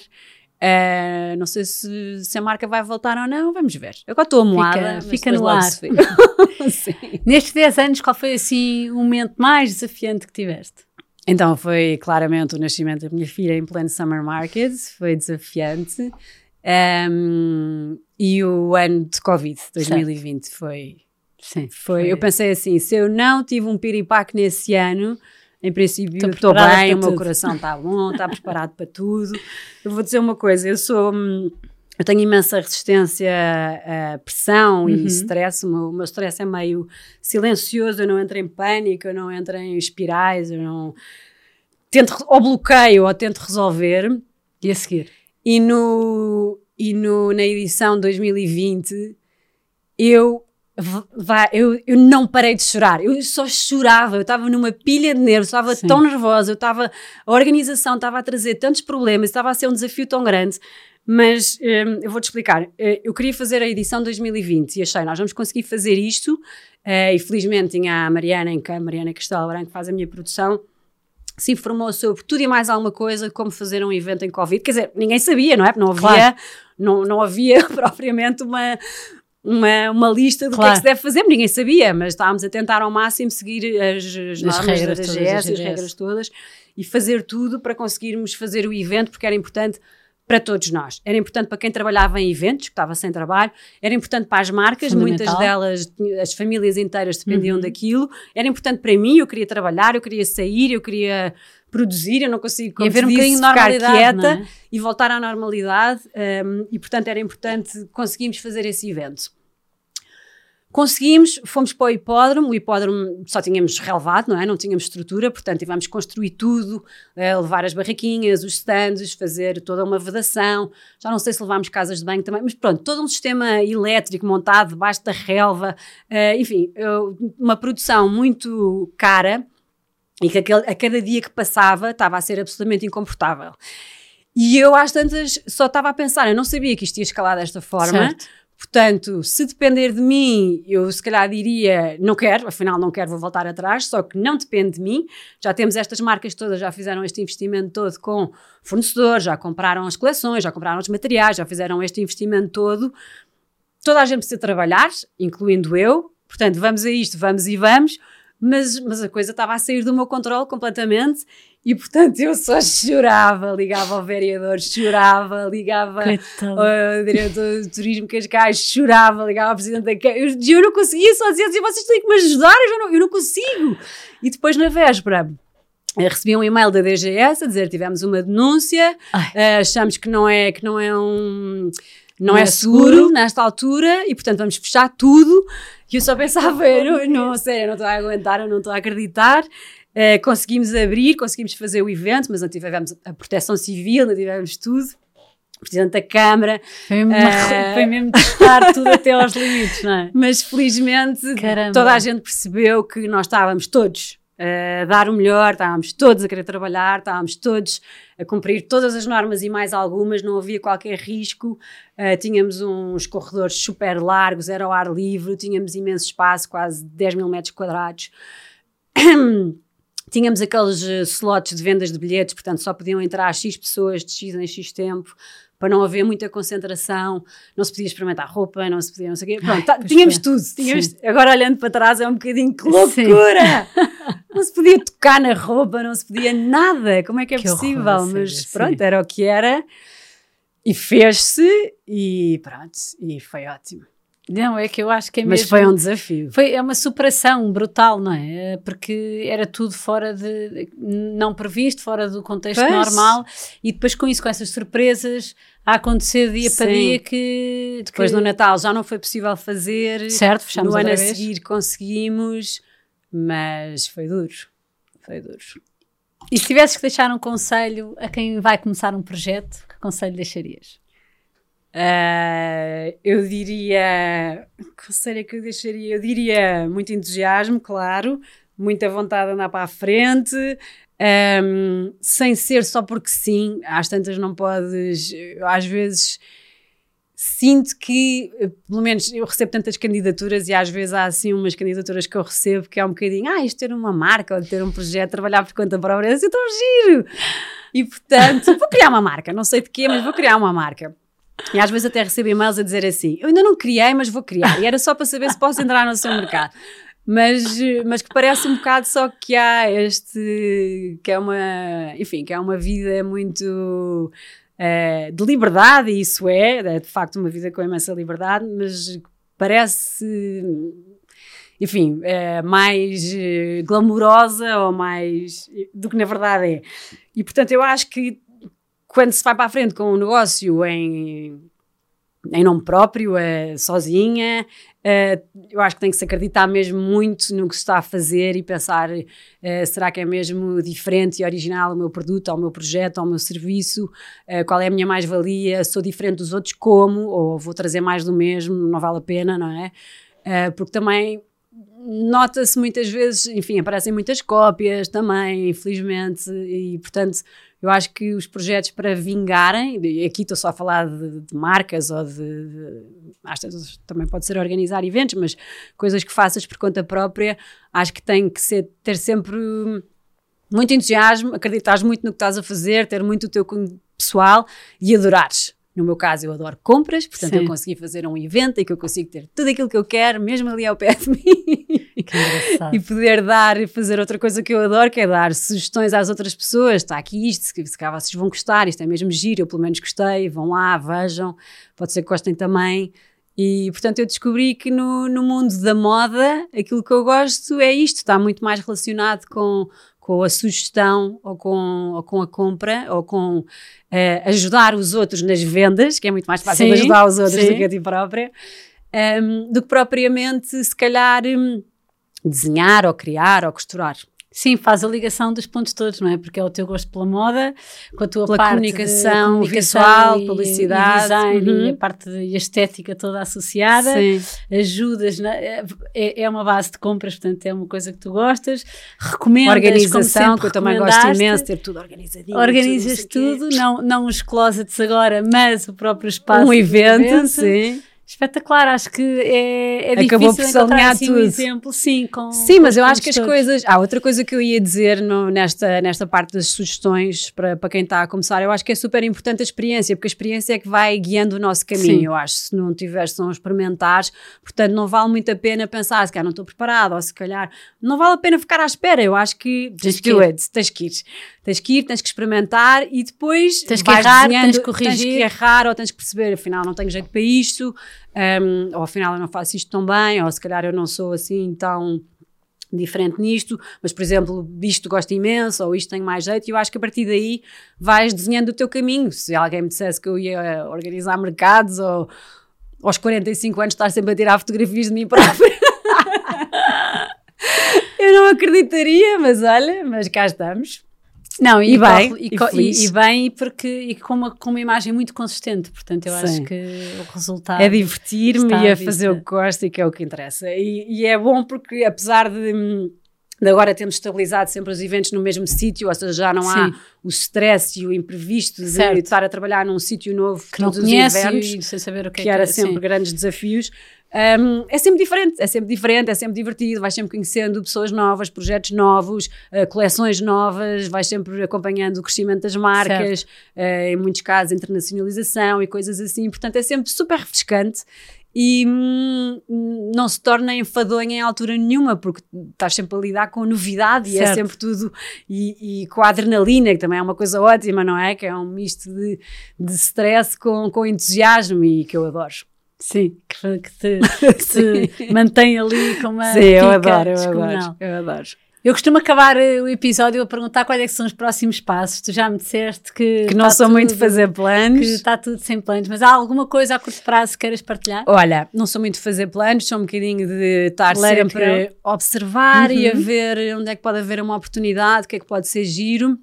Speaker 2: Eh, não sei se, se a marca vai voltar ou não, vamos ver. Eu agora estou amoada,
Speaker 1: fica
Speaker 2: depois
Speaker 1: no ar. [LAUGHS]
Speaker 2: Sim.
Speaker 1: Nestes 10 anos, qual foi assim o momento mais desafiante que tiveste?
Speaker 2: Então foi claramente o nascimento da minha filha em pleno Summer Market, foi desafiante. Um, e o ano de Covid, 2020, foi,
Speaker 1: Sim.
Speaker 2: foi, Eu pensei assim: se eu não tive um piripaque nesse ano, em princípio
Speaker 1: Estou
Speaker 2: bem, o meu
Speaker 1: tudo.
Speaker 2: coração está [LAUGHS] bom, está preparado para tudo. Eu vou dizer uma coisa: eu sou. hum, Eu tenho imensa resistência à pressão
Speaker 1: Uhum.
Speaker 2: e stress. O meu, o meu stress é meio silencioso. Eu não entro em pânico, eu não entro em espirais, eu não. Tento, ou bloqueio ou tento resolver.
Speaker 1: E a seguir?
Speaker 2: E, no, e no, na edição 2020 eu, v- vá, eu, eu não parei de chorar. Eu só chorava. Eu estava numa pilha de nervos, estava
Speaker 1: Sim.
Speaker 2: tão nervosa. Eu estava, a organização estava a trazer tantos problemas, estava a ser um desafio tão grande. Mas hum, eu vou-te explicar. Eh, Eu queria fazer a edição 2020 e achei, nós vamos conseguir fazer isto. Eh, e felizmente tinha a Mariana, em que a Mariana Castelo Branco que faz a minha produção, se informou sobre tudo e mais alguma coisa, como fazer um evento em Covid. Quer dizer, ninguém sabia, não é? Porque não havia,
Speaker 1: Claro.
Speaker 2: não, não havia [LAUGHS] propriamente uma, uma, uma lista do que é
Speaker 1: Claro.
Speaker 2: que se deve fazer, ninguém sabia, mas estávamos a tentar ao máximo seguir as, as normas
Speaker 1: regras
Speaker 2: da
Speaker 1: todas,
Speaker 2: DGS,
Speaker 1: as
Speaker 2: as regras todas, e fazer tudo para conseguirmos fazer o evento, porque era importante para todos nós. Era importante para quem trabalhava em eventos, que estava sem trabalho, era importante para as marcas, muitas delas, as famílias inteiras dependiam
Speaker 1: Uhum.
Speaker 2: daquilo, era importante para mim, eu queria trabalhar, eu queria sair, eu queria produzir, eu não consigo
Speaker 1: E
Speaker 2: como
Speaker 1: haver
Speaker 2: te
Speaker 1: um bocadinho de normalidade,
Speaker 2: quieta
Speaker 1: é?
Speaker 2: e voltar à normalidade um, e portanto era importante conseguimos fazer esse evento. Conseguimos, fomos para o hipódromo, o hipódromo só tínhamos relevado, não é? Não tínhamos estrutura, portanto tivemos construir tudo, eh, levar as barraquinhas, os stands, fazer toda uma vedação, já não sei se levámos casas de banho também, mas pronto, todo um sistema elétrico montado debaixo da relva, eh, enfim, uma produção muito cara e que a cada dia que passava estava a ser absolutamente incomportável. E eu às tantas só estava a pensar, eu não sabia que isto ia escalar desta forma,
Speaker 1: Certo.
Speaker 2: Portanto, se depender de mim, eu se calhar diria não quero, afinal não quero, vou voltar atrás, só que não depende de mim. Já temos estas marcas todas, já fizeram este investimento todo com fornecedores, já compraram as coleções, já compraram os materiais, já fizeram este investimento todo. Toda a gente precisa trabalhar, incluindo eu. Portanto, vamos a isto, vamos e vamos. Mas, mas a coisa estava a sair do meu controle completamente e, portanto, eu só chorava, ligava ao vereador, chorava, ligava
Speaker 1: Coitado.
Speaker 2: o diretor de turismo Cascais chorava, ligava ao presidente da Câmara. Eu, eu não conseguia, só dizia assim: vocês têm que me ajudar, eu, não, eu não consigo. E depois, na véspera, recebi um e-mail da DGS a dizer: tivemos uma denúncia,
Speaker 1: Ai.
Speaker 2: eh, achamos que não é, que não é um. Não,
Speaker 1: Não
Speaker 2: é,
Speaker 1: é
Speaker 2: seguro,
Speaker 1: seguro.
Speaker 2: nesta altura e, portanto, vamos fechar tudo. E eu só pensava: [LAUGHS] eu não, não, sério, eu não estou a aguentar, eu não estou a acreditar. Eh, conseguimos abrir, conseguimos fazer o evento, mas não tivemos a proteção civil, não tivemos tudo. Presidente da Câmara,
Speaker 1: Foi mesmo,
Speaker 2: Eh, [LAUGHS]
Speaker 1: foi mesmo [LAUGHS] testar tudo até aos limites, não é?
Speaker 2: mas felizmente
Speaker 1: Caramba.
Speaker 2: toda a gente percebeu que nós estávamos todos a dar o melhor, estávamos todos a querer trabalhar, estávamos todos a cumprir todas as normas e mais algumas, não havia qualquer risco. Uh, tínhamos uns corredores super largos, era ao ar livre, tínhamos imenso espaço, quase 10 mil metros quadrados. [CLEARS THROAT] Tínhamos aqueles eh, slots de vendas de bilhetes, portanto só podiam entrar X pessoas de X em X tempo, para não haver muita concentração, não se podia experimentar roupa, não se podia não sei o quê. Pronto, tá-
Speaker 1: pois
Speaker 2: tínhamos
Speaker 1: foi.
Speaker 2: tudo. Tínhamos, agora olhando para trás é um bocadinho que loucura! [LAUGHS] não se podia tocar na roupa, não se podia nada. Como é que é
Speaker 1: Que horror,
Speaker 2: possível?
Speaker 1: sério,
Speaker 2: Mas
Speaker 1: sim.
Speaker 2: pronto, era o que era. E fez-se e pronto, e foi ótimo.
Speaker 1: Não, é que eu acho que é
Speaker 2: Mas
Speaker 1: mesmo...
Speaker 2: foi um desafio.
Speaker 1: Foi, é uma superação brutal, não é? Porque era tudo fora de. não previsto, fora do contexto
Speaker 2: Pois.
Speaker 1: normal, e depois com isso, com essas surpresas a acontecer dia para
Speaker 2: Sim.
Speaker 1: dia que.
Speaker 2: Depois
Speaker 1: que,
Speaker 2: no Natal já não foi possível fazer.
Speaker 1: Certo, fechamos
Speaker 2: no ano a seguir conseguimos, mas foi duro. Foi duro.
Speaker 1: E se tivesses que deixar um conselho a quem vai começar um projeto, que conselho deixarias?
Speaker 2: Ah, eu diria. Que conselho é que eu deixaria? Eu diria muito entusiasmo, claro, muita vontade de andar para a frente, ahm, sem ser só porque sim. Às tantas não podes. Às vezes sinto que, eh, pelo menos eu recebo tantas candidaturas e às vezes há assim umas candidaturas que eu recebo que é um bocadinho, ah, isto ter uma marca ou ter um projeto, trabalhar por conta própria, assim, tão giro! E portanto, vou criar uma marca, não sei de quê, mas vou criar uma marca. E às vezes até recebo e-mails a dizer assim: Eu ainda não criei, mas vou criar. E era só para saber se posso entrar no seu mercado. Mas, eh, mas que parece um bocado só que há este. que é uma. enfim, que é uma vida muito. Eh, de liberdade, e isso é, é de facto uma vida com imensa liberdade, mas parece. Enfim, eh, mais eh, glamourosa ou mais. do que na verdade é. E portanto eu acho que quando se vai para a frente com um negócio em, em nome próprio, eh, sozinha, eh, eu acho que tem que se acreditar mesmo muito no que se está a fazer e pensar: eh, será que é mesmo diferente e original o meu produto, ou o meu projeto, ou o meu serviço? Qual é a minha mais-valia? Sou diferente dos outros como? Ou vou trazer mais do mesmo? Não vale a pena, não é? Porque também nota-se muitas vezes, enfim, aparecem muitas cópias também, infelizmente, e portanto eu acho que os projetos para vingarem, e aqui estou só a falar de, de marcas ou de, de vezes também pode ser organizar eventos, mas coisas que faças por conta própria, acho que tem que ser, ter sempre muito entusiasmo, acreditares muito no que estás a fazer, ter muito o teu pessoal e adorares. No meu caso, eu adoro compras, portanto,
Speaker 1: Sim.
Speaker 2: eu consegui fazer um evento em que eu consigo ter tudo aquilo que eu quero, mesmo ali ao pé de mim. [LAUGHS]
Speaker 1: Que engraçado. [LAUGHS]
Speaker 2: e poder dar e fazer outra coisa que eu adoro, que é dar sugestões às outras pessoas. Está aqui isto, se, calhar vocês vão gostar, isto é mesmo giro, eu pelo menos gostei, vão lá, vejam, pode ser que gostem também. E portanto eu descobri que no, no mundo da moda aquilo que eu gosto é isto, está muito mais relacionado com, com a sugestão ou com, ou com a compra ou com eh, ajudar os outros nas vendas, que é muito mais fácil
Speaker 1: Sim,
Speaker 2: ajudar os outros
Speaker 1: sim.
Speaker 2: do que a ti própria, ehm, do que propriamente se calhar hum, desenhar ou criar ou costurar.
Speaker 1: Sim, faz a ligação dos pontos todos, não é? Porque é o teu gosto pela moda, com a tua
Speaker 2: Pela
Speaker 1: parte
Speaker 2: comunicação
Speaker 1: de
Speaker 2: visual,
Speaker 1: e-
Speaker 2: publicidade,
Speaker 1: e design
Speaker 2: uhum.
Speaker 1: e a parte de, e a estética toda associada.
Speaker 2: Sim.
Speaker 1: Ajudas, na- é, é uma base de compras, portanto é uma coisa que tu gostas. Recomendas,
Speaker 2: Organização, que eu também gosto imenso, ter tudo organizadinho.
Speaker 1: Organizas
Speaker 2: tudo,
Speaker 1: tudo, não, não os closets agora, mas o próprio espaço.
Speaker 2: Um
Speaker 1: de
Speaker 2: evento, sim.
Speaker 1: Espetacular, acho que é, é
Speaker 2: Acabou por
Speaker 1: difícil
Speaker 2: se
Speaker 1: encontrar assim,
Speaker 2: tudo.
Speaker 1: um exemplo, sim, com
Speaker 2: Sim,
Speaker 1: com
Speaker 2: mas eu acho que as
Speaker 1: todos.
Speaker 2: coisas. Há outra coisa que eu ia dizer no- nesta, nesta parte das sugestões para, para quem está a começar. Eu acho que é super importante a experiência, porque a experiência é que vai guiando o nosso caminho.
Speaker 1: Sim.
Speaker 2: Eu acho, se não tiveres, são experimentares. Portanto, não vale muito a pena pensar, se calhar não estou preparado, ou se calhar não vale a pena ficar à espera. Eu acho que just do it, tens que ir. Tens que ir, tens que experimentar e depois
Speaker 1: Tens que errar, tens que
Speaker 2: Tens
Speaker 1: corrigir.
Speaker 2: que errar ou tens que perceber, afinal não tenho jeito para isto, hum, ou afinal eu não faço isto tão bem, ou se calhar eu não sou assim tão diferente nisto, mas por exemplo, isto gosto imenso, ou isto tenho mais jeito, e eu acho que a partir daí vais desenhando o teu caminho. Se alguém me dissesse que eu ia organizar mercados ou aos 45 anos estar sempre a tirar fotografias de mim própria. [LAUGHS] eu não acreditaria, mas olha, mas cá estamos.
Speaker 1: Não, e,
Speaker 2: E bem,
Speaker 1: corre- e,
Speaker 2: e
Speaker 1: e- bem, porque e com uma, com uma imagem muito consistente, portanto eu
Speaker 2: Sim.
Speaker 1: acho que o resultado
Speaker 2: é divertir-me e a fazer o que gosto e que é o que interessa. E, é bom porque, apesar de, de agora termos estabilizado sempre os eventos no mesmo sítio, ou seja, já não há
Speaker 1: Sim.
Speaker 2: o stress e o imprevisto de
Speaker 1: Certo.
Speaker 2: estar a trabalhar num sítio novo
Speaker 1: que não
Speaker 2: todos os invernos,
Speaker 1: e sem saber o que,
Speaker 2: que
Speaker 1: é
Speaker 2: era
Speaker 1: que
Speaker 2: sempre grandes desafios. Hum, é sempre diferente, é sempre diferente, é sempre divertido, vais sempre conhecendo pessoas novas, projetos novos, eh, coleções novas, vais sempre acompanhando o crescimento das marcas, eh, em muitos casos internacionalização e coisas assim, portanto é sempre super refrescante e hum, não se torna enfadonha em altura nenhuma, porque estás sempre a lidar com novidade e é
Speaker 1: Certo.
Speaker 2: sempre tudo, e, e com a adrenalina, que também é uma coisa ótima, não é? Que é um misto de, de stress com, com entusiasmo e que eu adoro.
Speaker 1: Sim, que, que te, que te [LAUGHS] mantém ali com uma.
Speaker 2: Sim, eu adoro, eu adoro, eu adoro.
Speaker 1: Eu costumo acabar eh, o episódio a perguntar quais é são os próximos passos. Tu já me disseste que.
Speaker 2: Que não sou tudo, muito fazer planos.
Speaker 1: Que está tudo sem planos. Mas há alguma coisa a curto prazo que queiras partilhar?
Speaker 2: Olha, não sou muito fazer planos, sou um bocadinho de estar Let sempre a observar uhum. e a uhum. ver onde é que pode haver uma oportunidade, o que é que pode ser giro.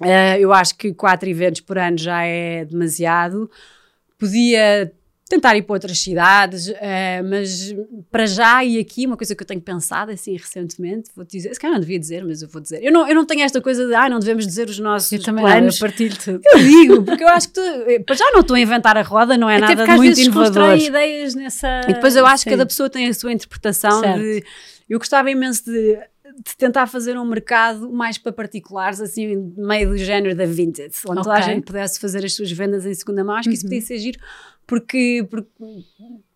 Speaker 2: Uh, eu acho que quatro eventos por ano já é demasiado. Podia tentar ir para outras cidades, uh, mas para já e aqui, uma coisa que eu tenho pensado assim recentemente, vou dizer, se calhar não devia dizer, mas eu vou dizer. Eu não, eu não tenho esta coisa de, ah, não devemos dizer os nossos eu também planos.
Speaker 1: Não, eu partilho tudo.
Speaker 2: Eu digo, porque eu acho que tu, eh, para já não estou a inventar a roda, não é Até nada muito inovador.
Speaker 1: ideias nessa...
Speaker 2: E depois eu acho Sim. que cada pessoa tem a sua interpretação certo. de... Eu gostava imenso de de tentar fazer um mercado mais para particulares, assim, meio do género da vintage, onde okay. toda a gente pudesse fazer as suas vendas em segunda mão. Acho que isso uhum. podia ser giro, porque, porque,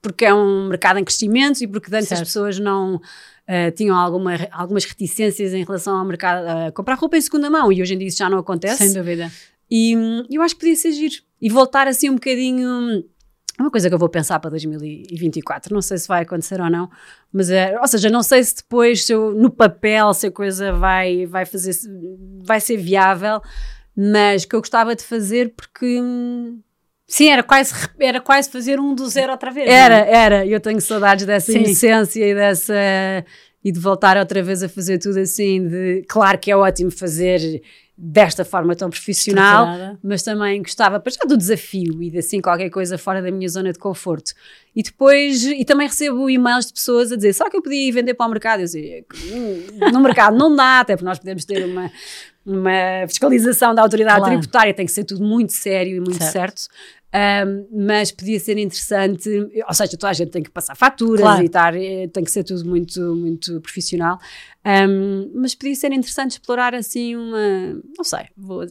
Speaker 2: porque, é um mercado em crescimento e porque antes certo. as pessoas não uh, tinham alguma, algumas reticências em relação ao mercado a uh, comprar roupa em segunda mão e hoje em dia isso já não acontece.
Speaker 1: Sem dúvida.
Speaker 2: E eu acho que podia ser giro. E voltar assim um bocadinho é uma coisa que eu vou pensar para 2024. Não sei se vai acontecer ou não, mas é, ou seja, não sei se depois se eu, no papel se a coisa vai vai fazer vai ser viável, mas que eu gostava de fazer porque
Speaker 1: Sim, era quase, era quase fazer um do zero outra vez.
Speaker 2: Era, é? era. Eu tenho saudades dessa Sim. inocência e dessa e de voltar outra vez a fazer tudo assim. De, claro que é ótimo fazer desta forma tão profissional, mas também gostava para já do desafio e de assim qualquer coisa fora da minha zona de conforto. E depois, e também recebo e-mails de pessoas a dizer, só que eu podia ir vender para o mercado? Eu dizia, hum, no mercado não dá, até porque nós podemos ter uma, uma fiscalização da autoridade claro. tributária, tem que ser tudo muito sério e muito certo. certo. Um, mas podia ser interessante, ou seja, toda a gente tem que passar faturas claro. e estar, eh, tem que ser tudo muito, muito profissional, um, mas podia ser interessante explorar assim uma, não sei, vou...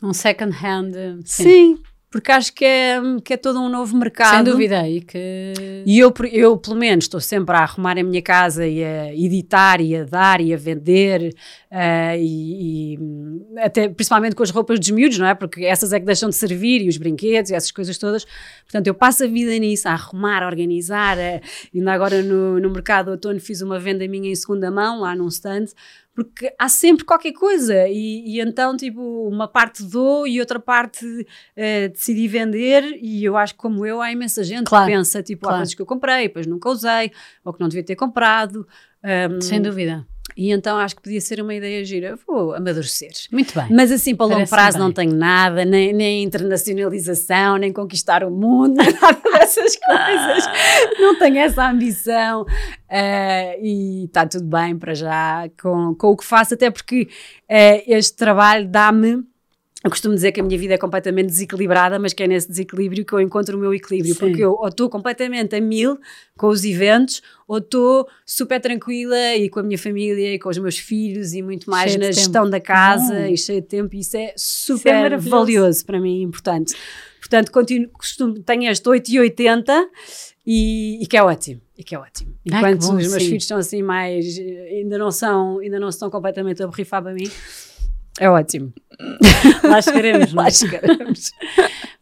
Speaker 1: Um second hand.
Speaker 2: Sim. sim porque acho que é, que é todo um novo mercado.
Speaker 1: Sem dúvida, e que...
Speaker 2: E eu, eu, pelo menos, estou sempre a arrumar a minha casa e a editar e a dar e a vender, uh, e, e, até principalmente com as roupas dos miúdos, não é? Porque essas é que deixam de servir, e os brinquedos e essas coisas todas. Portanto, eu passo a vida nisso, a arrumar, a organizar. A, ainda agora no, no mercado outono fiz uma venda minha em segunda mão, lá num stand, porque há sempre qualquer coisa e, e, então tipo uma parte dou e outra parte uh, decidi vender e eu acho que como eu há imensa gente claro, que pensa tipo claro. há coisas que eu comprei depois nunca usei ou que não devia ter comprado
Speaker 1: um, sem dúvida
Speaker 2: e então acho que podia ser uma ideia gira. Vou amadurecer.
Speaker 1: Muito bem.
Speaker 2: Mas assim, para longo prazo bem. não tenho nada, nem, nem internacionalização, nem conquistar o mundo, [LAUGHS] nada dessas coisas. não tenho essa ambição. Uh, e está tudo bem para já com, com o que faço, até porque uh, este trabalho dá-me eu costumo dizer que a minha vida é completamente desequilibrada, mas que é nesse desequilíbrio que eu encontro o meu equilíbrio, Sim. porque eu ou estou completamente a mil com os eventos, ou estou super tranquila e com a minha família e com os meus filhos e muito mais cheio na gestão tempo. da casa e cheio de tempo, e isso é super isso é valioso para mim, importante. Portanto, continuo, costumo, tenho este 8 e 80 e, e que é ótimo. E que é ótimo. Enquanto bom, os meus sim. filhos estão assim mais. ainda não são, ainda não estão completamente a borrifar para mim é ótimo. [LAUGHS]
Speaker 1: Lá chegaremos.
Speaker 2: Lá chegaremos.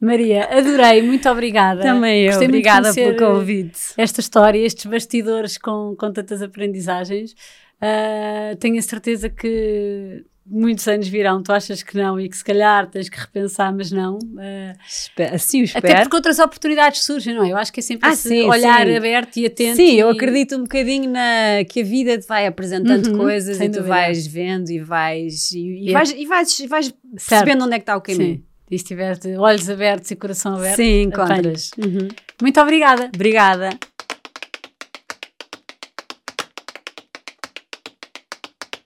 Speaker 1: Maria, adorei, muito obrigada.
Speaker 2: Também eu, Gostei obrigada pelo convite.
Speaker 1: Esta história, estes bastidores com, com tantas aprendizagens. Uh, tenho a certeza que muitos anos virão, tu achas que não e que se calhar tens que repensar, mas não.
Speaker 2: Uh, assim o espero.
Speaker 1: Até porque outras oportunidades surgem, não é? Eu acho que é sempre ah, esse sim, olhar sim. aberto e atento.
Speaker 2: Sim,
Speaker 1: e...
Speaker 2: eu acredito um bocadinho na, que a vida te vai apresentando uhum, coisas e tu vais vendo e vais e, e vais, e vais, e vais percebendo onde é que está o caminho. Sim.
Speaker 1: E se tiver olhos abertos e coração aberto,
Speaker 2: sim, encontras.
Speaker 1: Uhum. Muito obrigada.
Speaker 2: Obrigada.